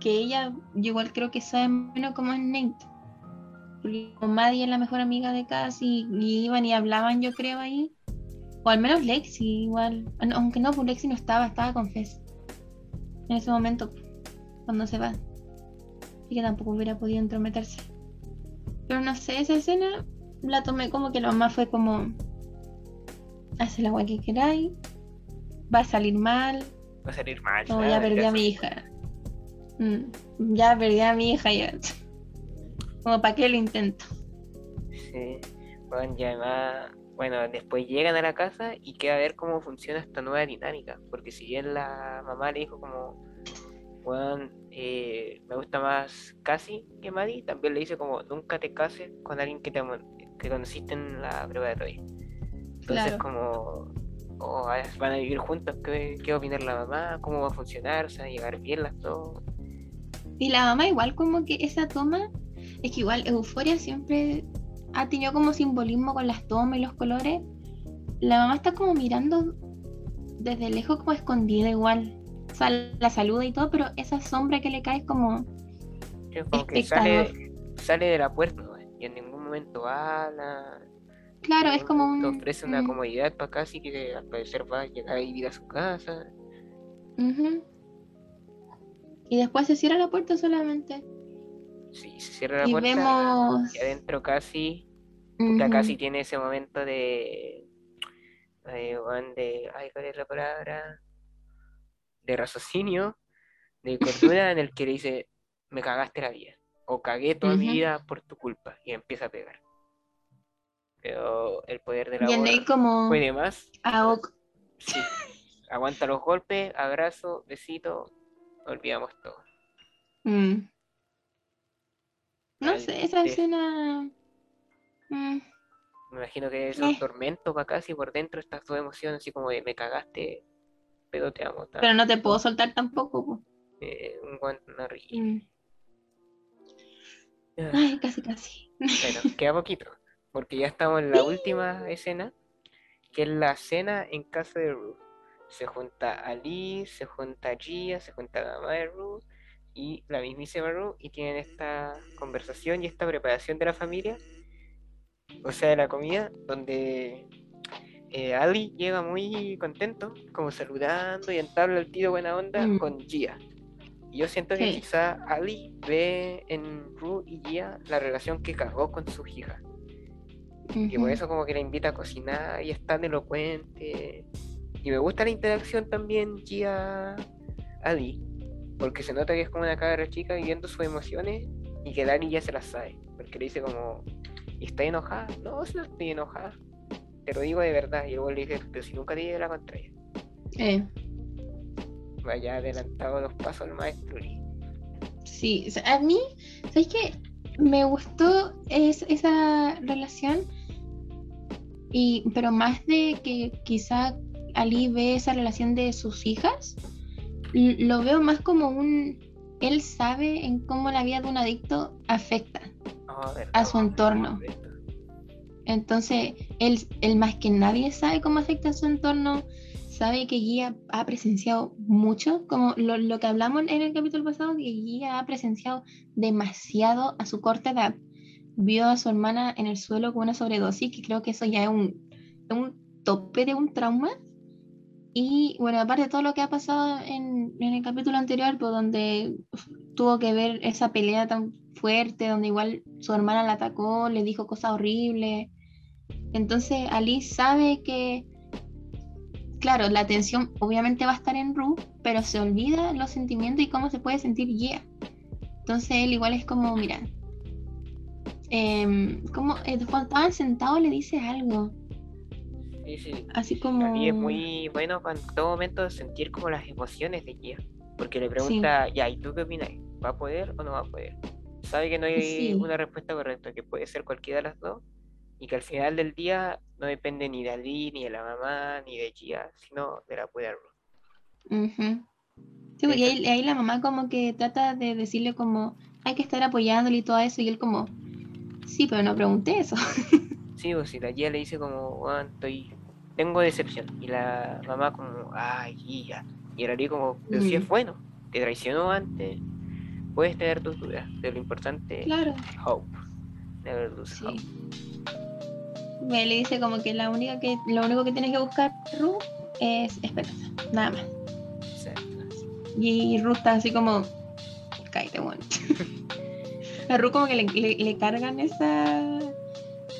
que ella, yo igual creo que sabe menos cómo es Nate. Maddie es la mejor amiga de Cass y, iban y hablaban, yo creo, ahí. O al menos Lexi, igual. Aunque no, pues Lexi no estaba, estaba con Fez. En ese momento, cuando se va. Y que tampoco hubiera podido entrometerse. Pero no sé, esa escena la tomé como que la mamá fue como. Hace la agua que queráis. Va a salir mal. va a salir mal. No, ya perdí a mi hija. Mm, ya perdí a mi hija ya. Como para qué lo intento. Sí, bueno, y además, bueno, después llegan a la casa y queda a ver cómo funciona esta nueva dinámica, porque si bien la mamá le dijo como, bueno, eh, me gusta más casi que Maddie, también le dice como, nunca te cases con alguien que te que conociste en la prueba de Troy. Entonces Claro. como, oh, van a vivir juntos, ¿qué, qué va a opinar la mamá? ¿Cómo va a funcionar? ¿Se van a llevar bien las dos? Y la mamá igual como que esa toma, es que igual Euforia siempre ha tenido como simbolismo con las tomas y los colores. La mamá está como mirando desde lejos como escondida igual. O sea, la saluda y todo, pero esa sombra que le cae es como... Es como que sale, sale de la puerta ¿no? y en ningún momento habla. Claro, en es como un... momento ofrece una mm, comodidad para casi que al parecer va a llegar a vivir a su casa. Y después se cierra la puerta solamente. Sí, se cierra la Y puerta vemos... y adentro casi, puta, ujú, casi tiene ese momento de, de, de, ay, ¿cuál es la palabra? De raciocinio, de cordura en el que le dice, me cagaste la vida, o cagué toda mi vida por tu culpa, y empieza a pegar. Pero el poder de la ahí como... puede más, Oak. sí, aguanta los golpes, abrazo, besito, olvidamos todo. Mm. No Al sé, esa de- escena... mm, Me imagino que es un Eh. tormento para casi por dentro estas dos emociones, así como de me cagaste, pero te amo. Pero no te puedo soltar tampoco. po. Eh, un guante una Ay, casi, casi. Bueno, queda poquito, porque ya estamos en la última escena, que es la cena en casa de Ruth. Se junta Ali, se junta Gia, se junta la mamá de Ruth, y la mismísima Ru y tienen esta conversación y esta preparación de la familia, o sea, de la comida, donde eh, Ali llega muy contento, como saludando y entabla el tiro buena onda Mm. con Gia. Y yo siento que Sí. quizá Ali ve en Ru y Gia la relación que cagó con sus hijas. Y por eso como que la invita a cocinar y es tan elocuente. Y me gusta la interacción también Gia Ali. Porque se nota que es como una cabra chica viviendo sus emociones y que Dani ya se las sabe. Porque le dice como, ¿y está enojada? No, si no estoy enojada. Te lo digo de verdad. Y luego le dice, pero si nunca te la contraria. Eh, Vaya adelantado los pasos el maestro sí, a mí, ¿sabes qué? Me gustó es, esa relación, y, pero más de que quizá Ali ve esa relación de sus hijas, lo veo más como un... Él sabe en cómo la vida de un adicto afecta. Verdad, A su entorno. Entonces, él, él más que nadie sabe cómo afecta a su entorno, sabe que Guía ha presenciado mucho, como lo, lo que hablamos en el capítulo pasado, que Guía ha presenciado demasiado a su corta edad. Vio a su hermana en el suelo con una sobredosis, que creo que eso ya es un, un tope de un trauma. Y bueno, aparte de todo lo que ha pasado en, en el capítulo anterior, pues donde tuvo que ver esa pelea tan fuerte, donde igual su hermana la atacó, le dijo cosas horribles. Entonces Ali sabe que, claro, la atención obviamente va a estar en Ru, pero se olvida los sentimientos y cómo se puede sentir Gia. Entonces él igual es como, mira, em, como eh, cuando estaban sentados le dice algo, Sí, sí. así como... Y es muy bueno en todo momento sentir como las emociones de Gia. Porque le pregunta, ya, ¿y tú qué opinas? ¿Va a poder o no va a poder? Sabe que no hay Sí. una respuesta correcta, que puede ser cualquiera de las dos. Y que al final del día no depende ni de Ali, ni de la mamá, ni de Gia, sino de la poder. Ujú. Sí, y ahí, ahí la mamá como que trata de decirle como, hay que estar apoyándole y todo eso, y él como, sí, pero no pregunté eso. Sí, o si la Gia le dice como, "Weón, estoy, tengo decepción. Y la mamá como, ay, Gia. Y el Ali como, pero si es bueno, te traicionó antes, puedes tener tus dudas, pero lo importante Claro, hope. Never lose sí. hope. Me le dice como que la única que, lo único que tienes que buscar, Ru, es esperanza, nada más. Y Ru está así como, cállate, bueno. A Ru como que le, le- le cargan esa,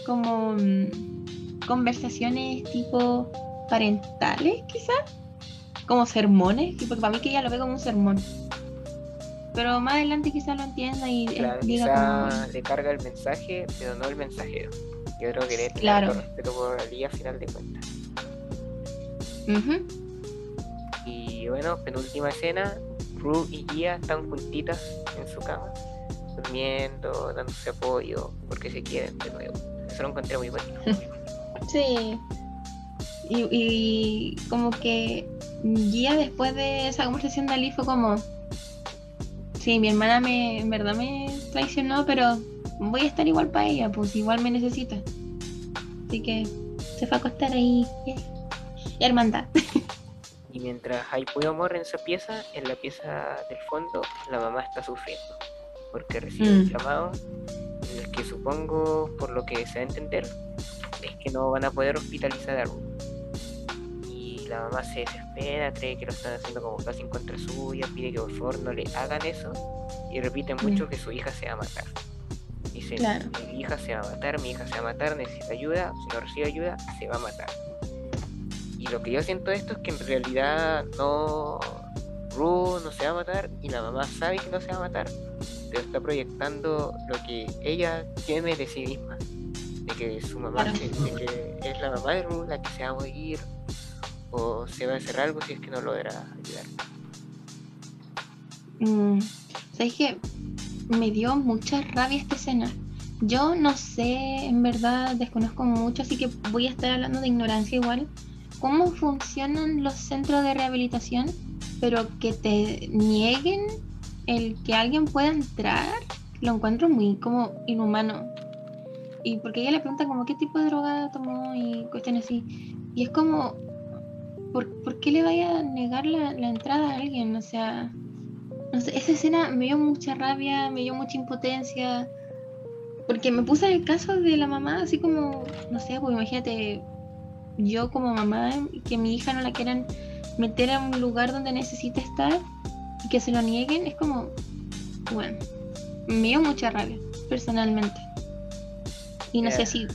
como, mm, conversaciones tipo parentales, quizás. Como sermones, porque para mí que ella lo ve como un sermón. Pero más adelante quizás lo entienda y él Claro, diga quizá como, le carga el mensaje, pero no el mensajero. Yo creo que le tiene Claro. harto respeto por Ali a final de cuentas. "Ujú, Y bueno, penúltima escena, Ru y Gia están juntitas en su cama, durmiendo, dándose apoyo, porque se quieren de nuevo. Eso lo encontré muy bonito. Sí. Y, y como que Gia después de esa conversación de Ali fue como, sí, mi hermana me, en verdad me traicionó, pero voy a estar igual para ella, pues igual me necesita. Así que se fue a acostar ahí. yeah. Y hermandad. Y mientras hay puro amor en esa pieza, en la pieza del fondo, la mamá está sufriendo, porque recibe un Mm. llamado en el que supongo, por lo que se va a entender, es que no van a poder hospitalizar a Ru. Y la mamá se desespera, cree que lo están haciendo como casi en contra suya, pide que por favor no le hagan eso, y repite mucho que su hija se va a matar. Dice, Claro. mi hija se va a matar, mi hija se va a matar, necesita ayuda, si no recibe ayuda, se va a matar. Y lo que yo siento de esto es que en realidad no. Ru no se va a matar y la mamá sabe que no se va a matar, pero está proyectando lo que ella tiene de sí misma. De que su mamá, Claro. de que es la mamá de Ru la que se va a morir o se va a hacer algo si es que no logra ayudar. Mm, ¿Sabes qué? Me dio mucha rabia esta escena. Yo no sé, en verdad desconozco mucho, así que voy a estar hablando de ignorancia igual. ¿Cómo funcionan los centros de rehabilitación? Pero que te nieguen el que alguien pueda entrar, lo encuentro muy como inhumano. Y porque ella le pregunta como qué tipo de droga tomó y cuestiones así. Y es como, ¿por, qué le vaya a negar la, la entrada a alguien? O sea, No sé, esa escena me dio mucha rabia, me dio mucha impotencia. Porque me puse en el caso de la mamá, así como, no sé, pues imagínate, yo como mamá, que mi hija no la quieran meter a un lugar donde necesita estar y que se lo nieguen, es como, bueno, me dio mucha rabia, personalmente. Y no sé si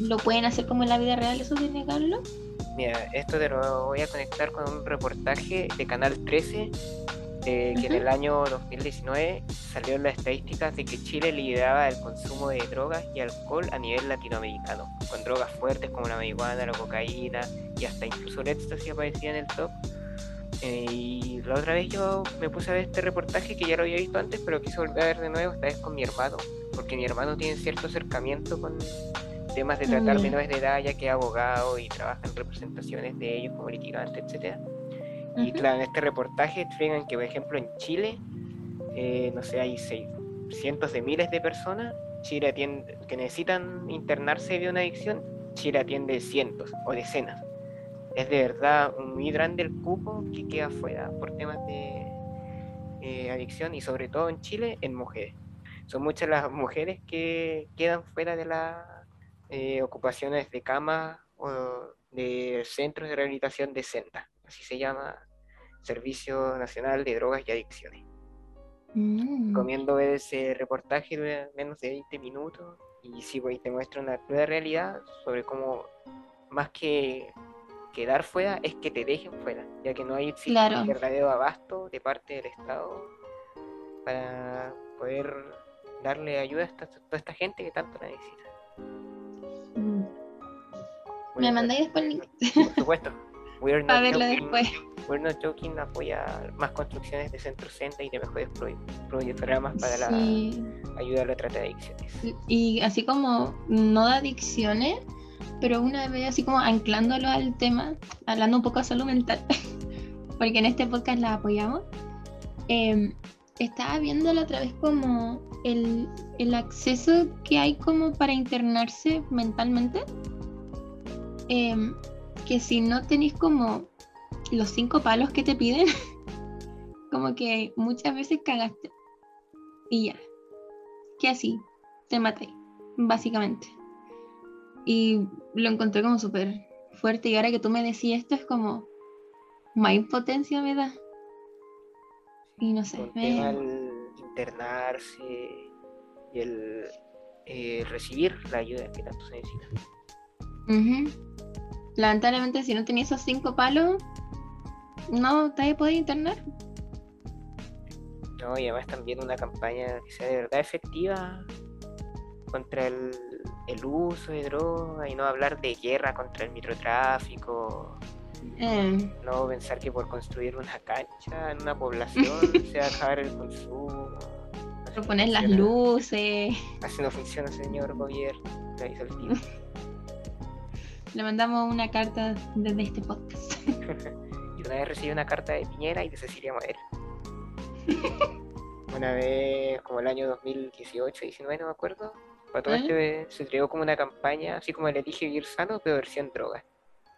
lo pueden hacer como en la vida real, eso de negarlo. Mira, esto te lo voy a conectar con un reportaje de Canal 13, eh, que en el año 2019 salió en las estadísticas de que Chile lideraba el consumo de drogas y alcohol a nivel latinoamericano, con drogas fuertes como la marihuana, la cocaína y hasta incluso el éxtasis aparecía en el top. Eh, y la otra vez yo me puse a ver este reportaje que ya lo había visto antes, pero quise volver a ver de nuevo, esta vez con mi hermano, porque mi hermano tiene cierto acercamiento con temas de tratar Mm. menores de edad, ya que es abogado y trabaja en representaciones de ellos como litigante, etcétera. Y claro, en este reportaje explican que, por ejemplo, en Chile, eh, no sé, hay seis- cientos de miles de personas Chile atiende, que necesitan internarse de una adicción, Chile atiende cientos o decenas. Es de verdad muy grande el cupo que queda fuera por temas de eh, adicción y sobre todo en Chile en mujeres. Son muchas las mujeres que quedan fuera de las eh, ocupaciones de cama o de centros de rehabilitación de SENDA, así se llama Servicio Nacional de Drogas y Adicciones. Mm. Recomiendo ver ese reportaje dura menos de 20 minutos y sí, pues, te muestra una cruda realidad sobre cómo más que quedar fuera es que te dejen fuera, ya que no hay Claro. verdadero abasto de parte del Estado para poder darle ayuda a esta, toda esta gente que tanto la necesita. Mm. Me mandáis después el link Por supuesto. We're not verlo joking. después. We're Not Joking apoya más construcciones de centros senda y de mejores pro- pro- programas para la Sí. ayuda a la trata de adicciones. Y así como no de adicciones, pero una vez así como anclándolo al tema, hablando un poco de salud mental, porque en este podcast la apoyamos, eh, estaba viendo la otra vez como el, el acceso que hay como para internarse mentalmente, eh, que si no tenéis como los cinco palos que te piden, como que muchas veces cagaste y ya, que así, te maté, básicamente. Y lo encontré como súper fuerte y ahora que tú me decís esto es como más impotencia me da. Y no sé, Con me- tema el internarse y el eh, recibir la ayuda que tanto se necesita. Ujú. Lamentablemente si no tenías esos cinco palos, no te podés internar. No, y además también una campaña que sea de verdad efectiva contra el, el uso de droga y no hablar de guerra contra el microtráfico, Eh, no pensar que por construir una cancha en una población se va a acabar el consumo. Así no poner las luces. Así no funciona, señor gobierno. Le. Le mandamos una carta desde este podcast. Y una vez recibí una carta de Piñera y de Cecilia Madera. Una vez, como el año 2018, 19, no me acuerdo, para todo ¿Eh? este se creó como una campaña, así como el elige vivir sano, pero versión droga.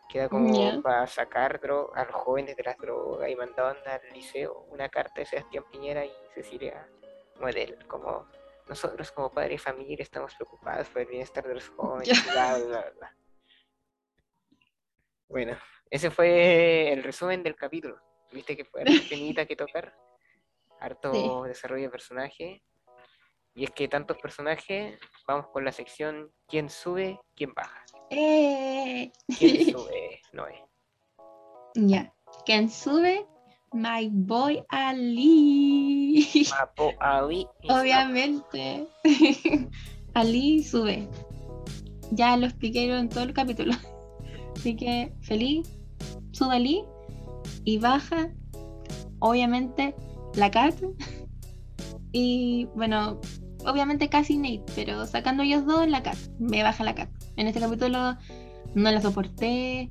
Que era como para sacar dro- a los jóvenes de las drogas y mandaban al liceo una carta de Sebastián Piñera y Cecilia Madera, como nosotros como padre y familia estamos preocupados por el bienestar de los jóvenes, Ya. bla, bla, bla. Bueno, ese fue el resumen del capítulo. Viste que fue harta que tocar, harto desarrollo de personaje. Y es que tantos personajes, vamos con la sección ¿Quién sube? ¿Quién baja? Eh. ¿Quién sube? No es. Ya. ¿Quién sube? My boy Ali. Papo Ali y Obviamente. Ali sube. Ya lo expliqué en todo el capítulo. Así que feliz, sube Ali y baja, obviamente, la Cat. Y bueno, obviamente casi Nate, pero sacando ellos dos, la Cat. Me baja la Cat. En este capítulo no la soporté.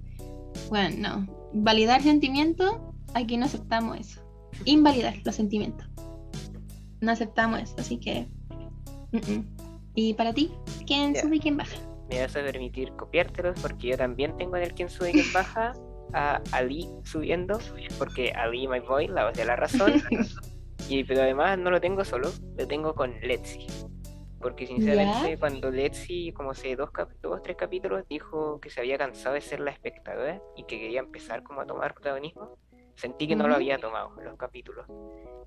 Bueno, no. Validar sentimientos, aquí no aceptamos eso. Invalidar los sentimientos. No aceptamos eso, así que. mm, mm. ¿Y para ti? ¿Quién sube y quién baja? Me vas a permitir copiártelos porque yo también tengo en el quién sube y quién baja a Ali subiendo, porque Ali, my boy, la voz de la razón, Y, pero además no lo tengo solo, lo tengo con Letzi. Porque sinceramente cuando Letzi, como hace dos, dos tres capítulos, dijo que se había cansado de ser la espectadora y que quería empezar como a tomar protagonismo, sentí que no lo había tomado en los capítulos.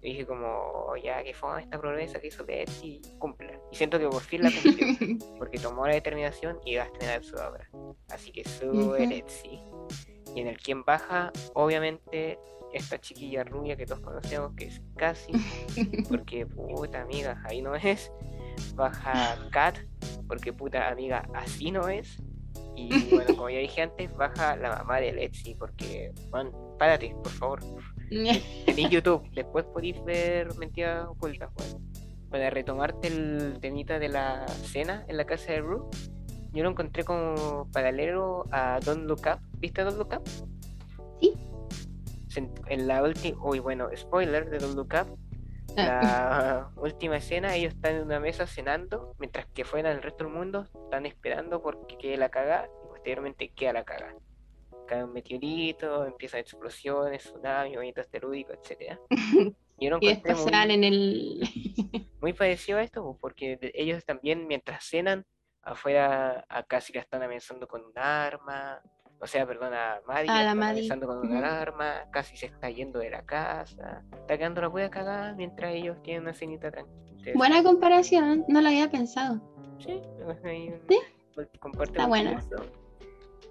Y dije como, ya que fue esta promesa que hizo Letzi, cumpla. Y siento que por fin la cumplió, porque tomó la determinación y va a estrenar su obra. Así que sube Letzi. Y en el quien baja, obviamente, esta chiquilla rubia que todos conocemos, que es casi, porque puta amiga, ahí no es baja Kat, porque puta amiga, así no es. Y bueno, como ya dije antes, baja la mamá de Lexi, porque, bueno, párate, por favor. Tenéis YouTube, después podéis ver mentiras ocultas, Para retomarte el temita de la cena en la casa de Rue, yo lo encontré como paralelo a Don't Look Up. ¿Viste Don't Look Up? Sí. En la última, uy, bueno, spoiler de Don't Look Up, la última escena, ellos están en una mesa cenando, mientras que fuera el resto del mundo están esperando porque quede la caga y posteriormente queda la caga. Cae un meteorito, empiezan explosiones, tsunami, movimiento asteroico, etc. Y, y muy, en el... muy parecido a esto, pues, porque ellos también mientras cenan, afuera casi la están amenazando con un arma, o sea, perdona, Maddie ah, está empezando con una arma, casi se está yendo de la casa, está quedando la hueá cagada mientras ellos tienen una cenita tranquila. Buena comparación, no lo había pensado. Sí, ahí ¿Sí? comparte está buena.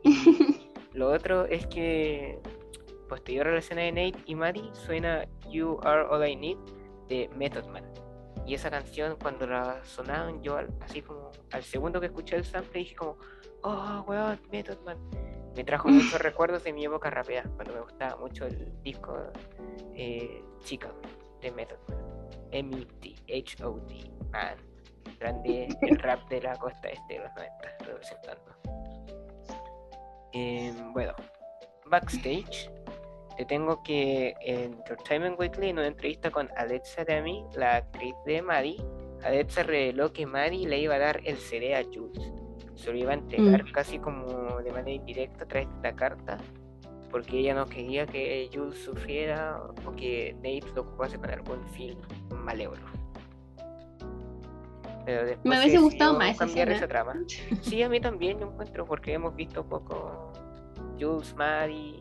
lo otro es que posterior a la escena de Nate y Maddie suena You Are All I Need de Method Man. Y esa canción cuando la sonaban yo así como al segundo que escuché el sample dije como, oh weón, Method Man me trajo muchos recuerdos de mi época rapea, cuando me gustaba mucho el disco eh, Chica de Method M-E-T-H-O-D, man. Grande el rap de la costa este de los 90, representando. Em, bueno, backstage, te tengo que en Entertainment Weekly, en una entrevista con Alexa Demi, la actriz de Maddie, Alexa reveló que Maddie le iba a dar el CD a Jules se lo iba a entregar mm. casi como de manera indirecta a través de esta carta, porque ella no quería que Jules sufriera o que Nate lo ocupase con algún fin malévolo. Pero después Me hubiese gustado más cambiar esa trama. Sí, a mí también yo encuentro, porque hemos visto poco Jules, Maddie.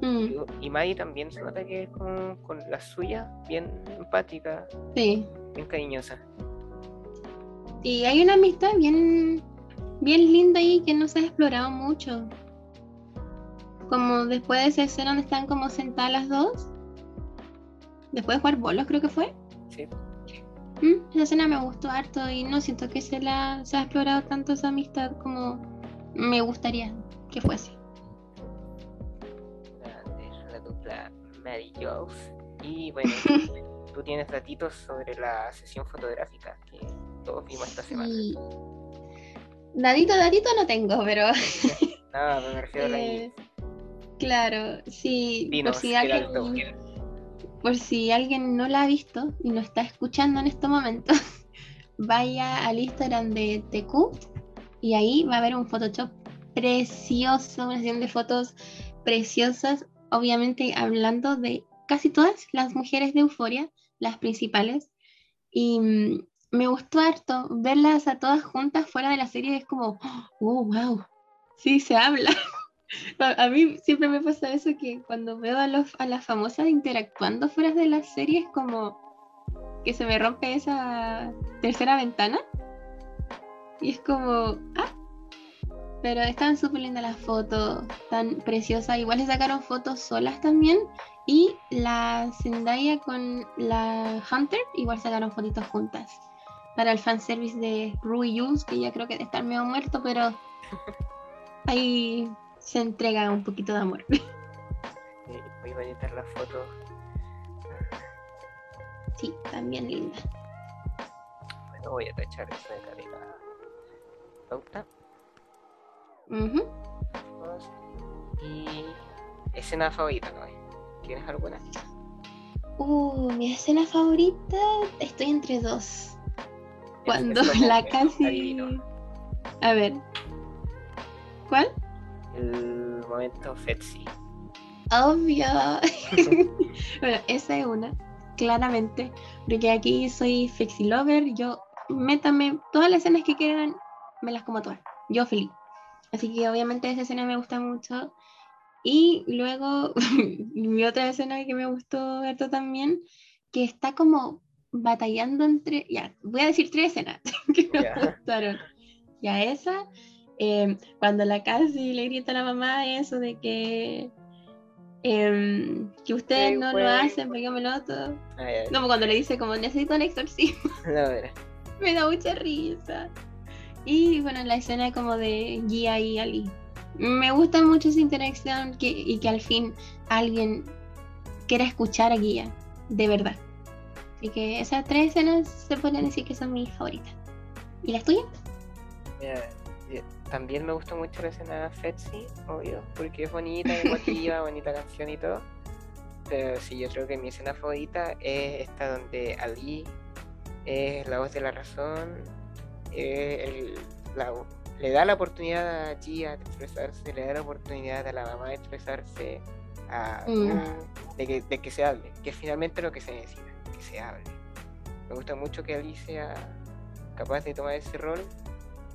Mm. Y Maddie también se nota que es con, con la suya, bien empática, sí. bien cariñosa. Y hay una amistad bien bien linda ahí que no se ha explorado mucho. Como después de esa escena donde están como sentadas las dos. Después de jugar bolos creo que fue. Sí. Mm, esa escena me gustó harto y no siento que se la se ha explorado tanto esa amistad como me gustaría que fuese. La, dupla Mary Jules. Y bueno, tú tienes ratitos sobre la sesión fotográfica que todos vimos esta semana. Dadito, dadito no tengo, pero. no, me refiero a la eh, Claro, sí. por si alguien. Por si alguien no la ha visto y no está escuchando en este momento, vaya al Instagram de TQ y ahí va a haber un Photoshop precioso, una sesión de fotos preciosas, obviamente hablando de casi todas las mujeres de Euforia, las principales. Y mm, me gustó harto verlas a todas juntas fuera de la serie. Es como, oh, wow, sí, se habla. a, mí siempre me pasa eso que cuando veo a, los, a las famosas interactuando fuera de la serie es como que se me rompe esa tercera ventana. Y es como, ah, pero están súper lindas las fotos, tan preciosas. Igual le sacaron fotos solas también. Y la Zendaya con la Hunter igual sacaron fotitos juntas para el fanservice de Rui Jules, que ya creo que estar medio muerto, pero ahí se entrega un poquito de amor. muy bonita la foto. Sí, también linda. Bueno, voy a tachar esta de carrera pauta. Y escena favorita, ¿no? ¿Tienes alguna? Uh, mi escena favorita, estoy entre dos cuando la casi. A ver. ¿Cuál? El momento Fetsi. Obvio. bueno, esa es una. claramente, porque aquí soy flexi lover, yo métame todas las escenas que quieran, me las como todas, yo feliz. Así que obviamente esa escena me gusta mucho. Y luego mi otra escena que me gustó ver también, que está como batallando entre, ya, voy a decir tres escenas que me gustaron. Ya esa, em, cuando la casi le grita a la mamá eso de que em, que ustedes no lo hacen, pégamelo todo. No, pues cuando le dice como necesito un exorcismo. me da mucha risa. Y bueno, la escena como de Gia y Ali. Me gusta mucho esa interacción que, y que al fin alguien quiera escuchar a Gia, de verdad. Así que esas tres escenas se pueden decir que son mis favoritas. ¿Y las tuyas? también me gustó mucho la escena Fetsi, obvio, porque es bonita, emotiva, bonita canción y todo. Pero sí, yo creo que mi escena favorita es esta donde Ali es la voz de la razón, le da la oportunidad a Gia de expresarse, le da la oportunidad a la mamá de expresarse, mm. de, que, se hable, que es finalmente lo que se necesita, Me gusta mucho que Ali sea capaz de tomar ese rol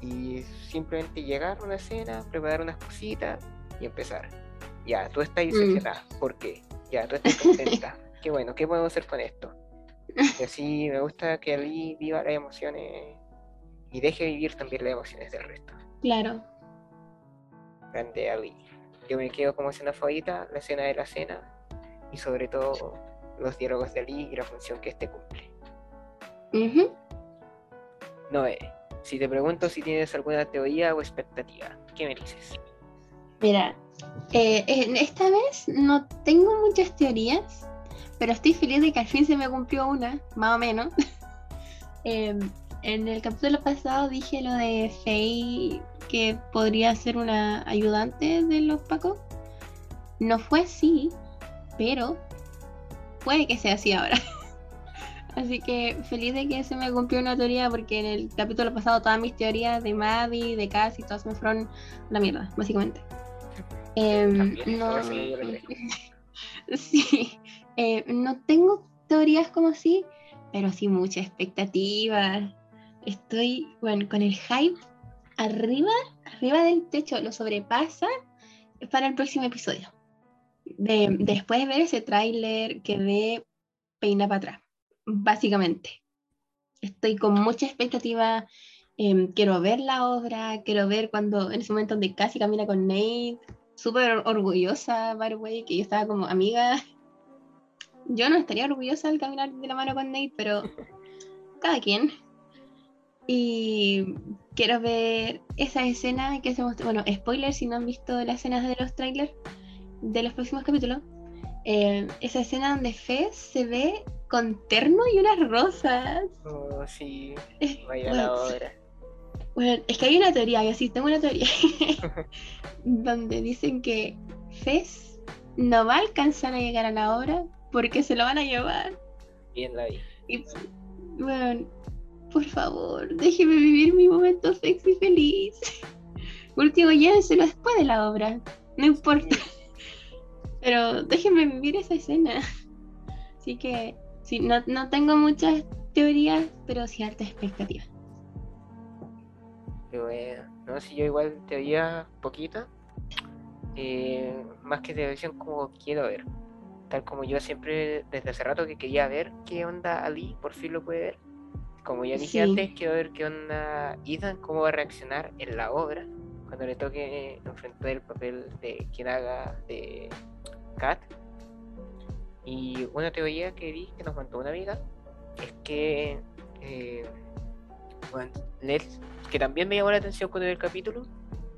y simplemente llegar a una escena, preparar unas cositas y empezar. Ya, tú estás decepcionada. Mm. ¿Por qué? Ya, tú estás contenta. qué bueno, ¿qué podemos hacer con esto? Y así me gusta que Ali viva las emociones y deje vivir también las emociones del resto. Claro. Grande Ali. Yo me quedo como escena favorita, la escena de la cena y sobre todo los diálogos de Ali y la función que este cumple. No, eh, si te pregunto si tienes alguna teoría o expectativa, ¿qué me dices? Mira, eh, esta vez no tengo muchas teorías, pero estoy feliz de que al fin se me cumplió una, más o menos. Em, en el capítulo pasado dije lo de Faye que podría ser una ayudante de los Pacos. No fue así, pero puede que sea así ahora. Así que feliz de que se me cumplió una teoría porque en el capítulo pasado todas mis teorías de Maddie, de Cassie, todas me fueron la mierda, básicamente. Em, no, sí, eh, no tengo teorías como así, pero sí mucha expectativa. Estoy, bueno, con el hype arriba, arriba del techo, lo sobrepasa para el próximo episodio. De, después de ver ese tráiler que ve peina para atrás, básicamente. Estoy con mucha expectativa. Em, quiero ver la obra, quiero ver cuando en ese momento donde casi camina con Nate, súper orgullosa, by the way, que yo estaba como amiga yo no estaría orgullosa al caminar de la mano con Nate, pero cada quien. Y quiero ver esa escena que se Bueno, spoiler si no han visto las escenas de los trailers de los próximos capítulos. Eh, esa escena donde Fez se ve con terno y unas rosas. Oh, sí. Vaya la hora. Bueno, es que hay una teoría, yo sí tengo una teoría, donde dicen que Fez no va a alcanzar a llegar a la obra porque se lo van a llevar. Bien la Y, bueno, por favor, déjeme vivir mi momento sexy feliz. Último, llévenselo después de la obra, no importa. Pero déjenme vivir esa escena. Así que, sí, no, no tengo muchas teorías, pero sí harta expectativa. Qué bueno. No, si yo igual teoría poquita. Eh, más que televisión como quiero ver tal como yo siempre desde hace rato que quería ver qué onda Ali, por fin lo puede ver. Como ya dije antes, quiero ver qué onda Ethan, cómo va a reaccionar en la obra cuando le toque enfrentar el papel de quien haga de Kat. Y una teoría que vi que nos mandó una amiga es que, eh, bueno, que también me llamó la atención cuando vi el capítulo,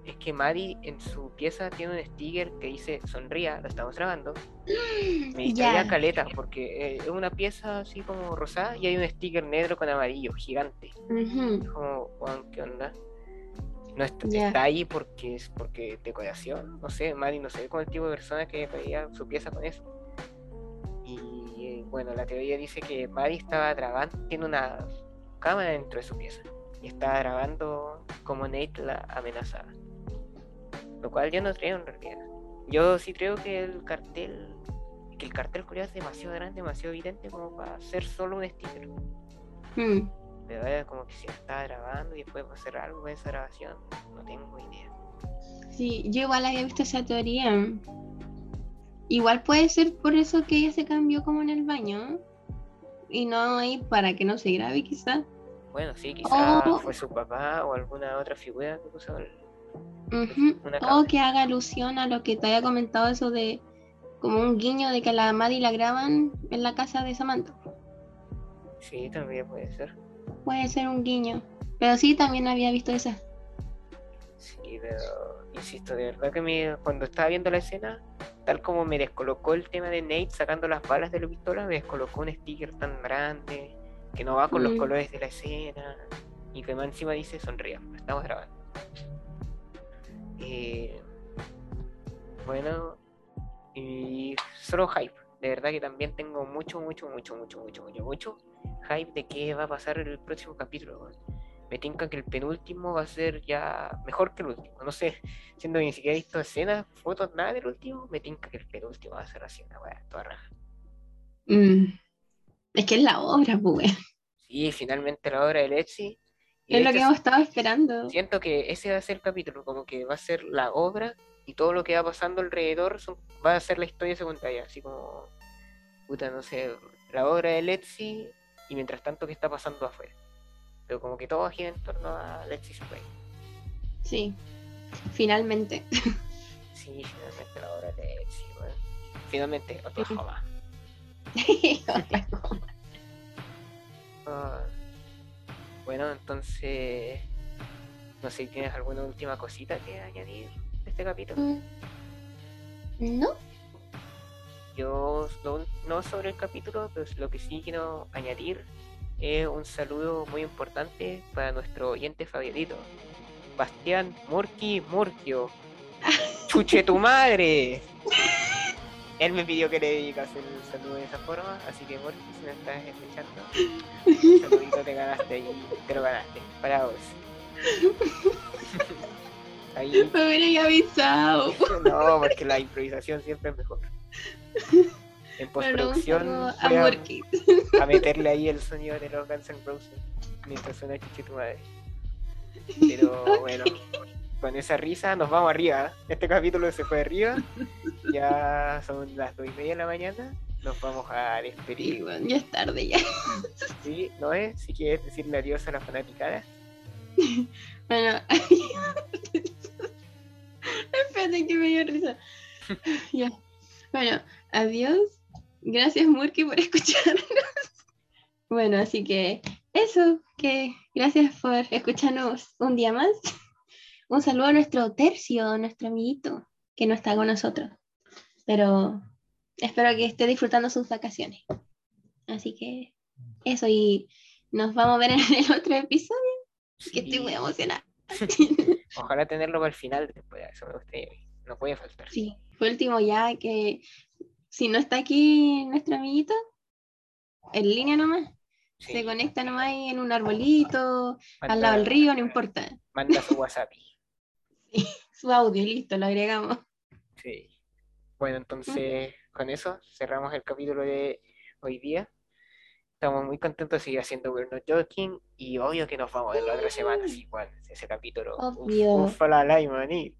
es que Maddie en su pieza tiene un sticker que dice sonría, lo estamos grabando. Me distraía caleta porque eh, es una pieza así como rosada y hay un sticker negro con amarillo, gigante. Como, ¿qué onda? No está, ahí porque es porque decoración, no sé, Maddie no sé con el tipo de persona que veía su pieza con eso. Y eh, bueno, la teoría dice que Maddie estaba grabando, tiene una cámara dentro de su pieza y estaba grabando como Nate la amenazaba. Lo cual yo no creo en realidad. Yo sí creo que el cartel que el cartel culiao es demasiado grande, demasiado evidente como para ser solo un sticker. Mm. Como que si lo estaba grabando y después va a hacer algo con esa grabación, no tengo idea. Sí, yo igual había visto esa teoría. Igual puede ser por eso que ella se cambió como en el baño. Y no ahí para que no se grabe, quizá. Bueno, sí, quizás Oh. fue su papá o alguna otra figura que puso el- una O que haga alusión a lo que te había comentado, eso de como un guiño de que a la Maddie la graban en la casa de Samantha. Sí, también puede ser. Puede ser un guiño. Pero sí, también había visto esa. Sí, pero insisto, de verdad que me, cuando estaba viendo la escena, tal como me descolocó el tema de Nate sacando las balas de la pistola, me descolocó un sticker tan grande que no va con los Mm. colores de la escena y que más encima dice sonría, estamos grabando. Eh, bueno, y solo hype. De verdad que también tengo mucho, mucho, mucho, mucho, mucho, mucho, mucho hype de qué va a pasar en el próximo capítulo. weón. Me tinca que el penúltimo va a ser ya mejor que el último. No sé, siendo que ni siquiera he visto escenas, fotos, nada del último, me tinca que el penúltimo va a ser así una weá, toda raja. Mm. Es que es la obra, pues. Sí, finalmente la obra de Lexi. Es lo que hemos estado esperando. Siento que ese va a ser el capítulo, como que va a ser la obra y todo lo que va pasando alrededor son- va a ser la historia secundaria, así como, puta, no sé, la obra de Lexi y mientras tanto qué está pasando afuera. Pero como que todo gira en torno a Lexi's Way. Sí. Finalmente. Sí, finalmente la obra de Lexi, weón. Finalmente, Oklahoma. Ah, bueno, entonces, no sé, ¿tienes alguna última cosita que añadir este capítulo? Mm. ¿No? Yo no, no sobre el capítulo, pero lo que sí quiero añadir es un saludo muy importante para nuestro oyente favorito, Bastián Murky Murkio. ¡Chuche tu madre! Él me pidió que le dedicas el saludo de esa forma, así que Murky, si me estás escuchando, un saludito te ganaste ahí, te lo ganaste, para vos. Ahí, Me avisado. no, porque la improvisación siempre es mejor. En postproducción saludo a meterle ahí el sonido de los Guns N' Roses mientras suena Chichi tu madre. Pero bueno, con esa risa nos vamos arriba. Este capítulo se fue arriba. Ya son las dos y media de la mañana. Nos vamos a Sí, despedir. bueno, ya es tarde ya. ¿Sí? ¿No es? Si quieres decirle adiós a la fanaticada. Bueno, espérate que me dio risa. Ya. Bueno, adiós. Gracias, Murky, por escucharnos. Bueno, así que eso, que gracias por escucharnos un día más. Un saludo a nuestro tercio, nuestro amiguito, que no está con nosotros. Pero espero que esté disfrutando sus vacaciones. Así que eso, y nos vamos a ver en el otro episodio, que estoy muy emocionada. Ojalá tenerlo para el final después. Eso me gustaría. No puede faltar. Sí, por último ya que si no está aquí nuestro amiguito, en línea nomás, Sí. se conecta nomás ahí en un arbolito, al lado del río, no importa. Manda su WhatsApp. Su audio, listo, lo agregamos. Sí. Bueno, entonces con eso cerramos el capítulo de hoy día. Estamos muy contentos de seguir haciendo We're Not Joking y obvio que nos vamos a ver la otra semana, igual, ese capítulo. uf, Obvio. Uf, la like, maní.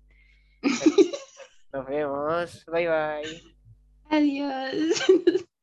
Nos vemos. Bye bye. Adiós.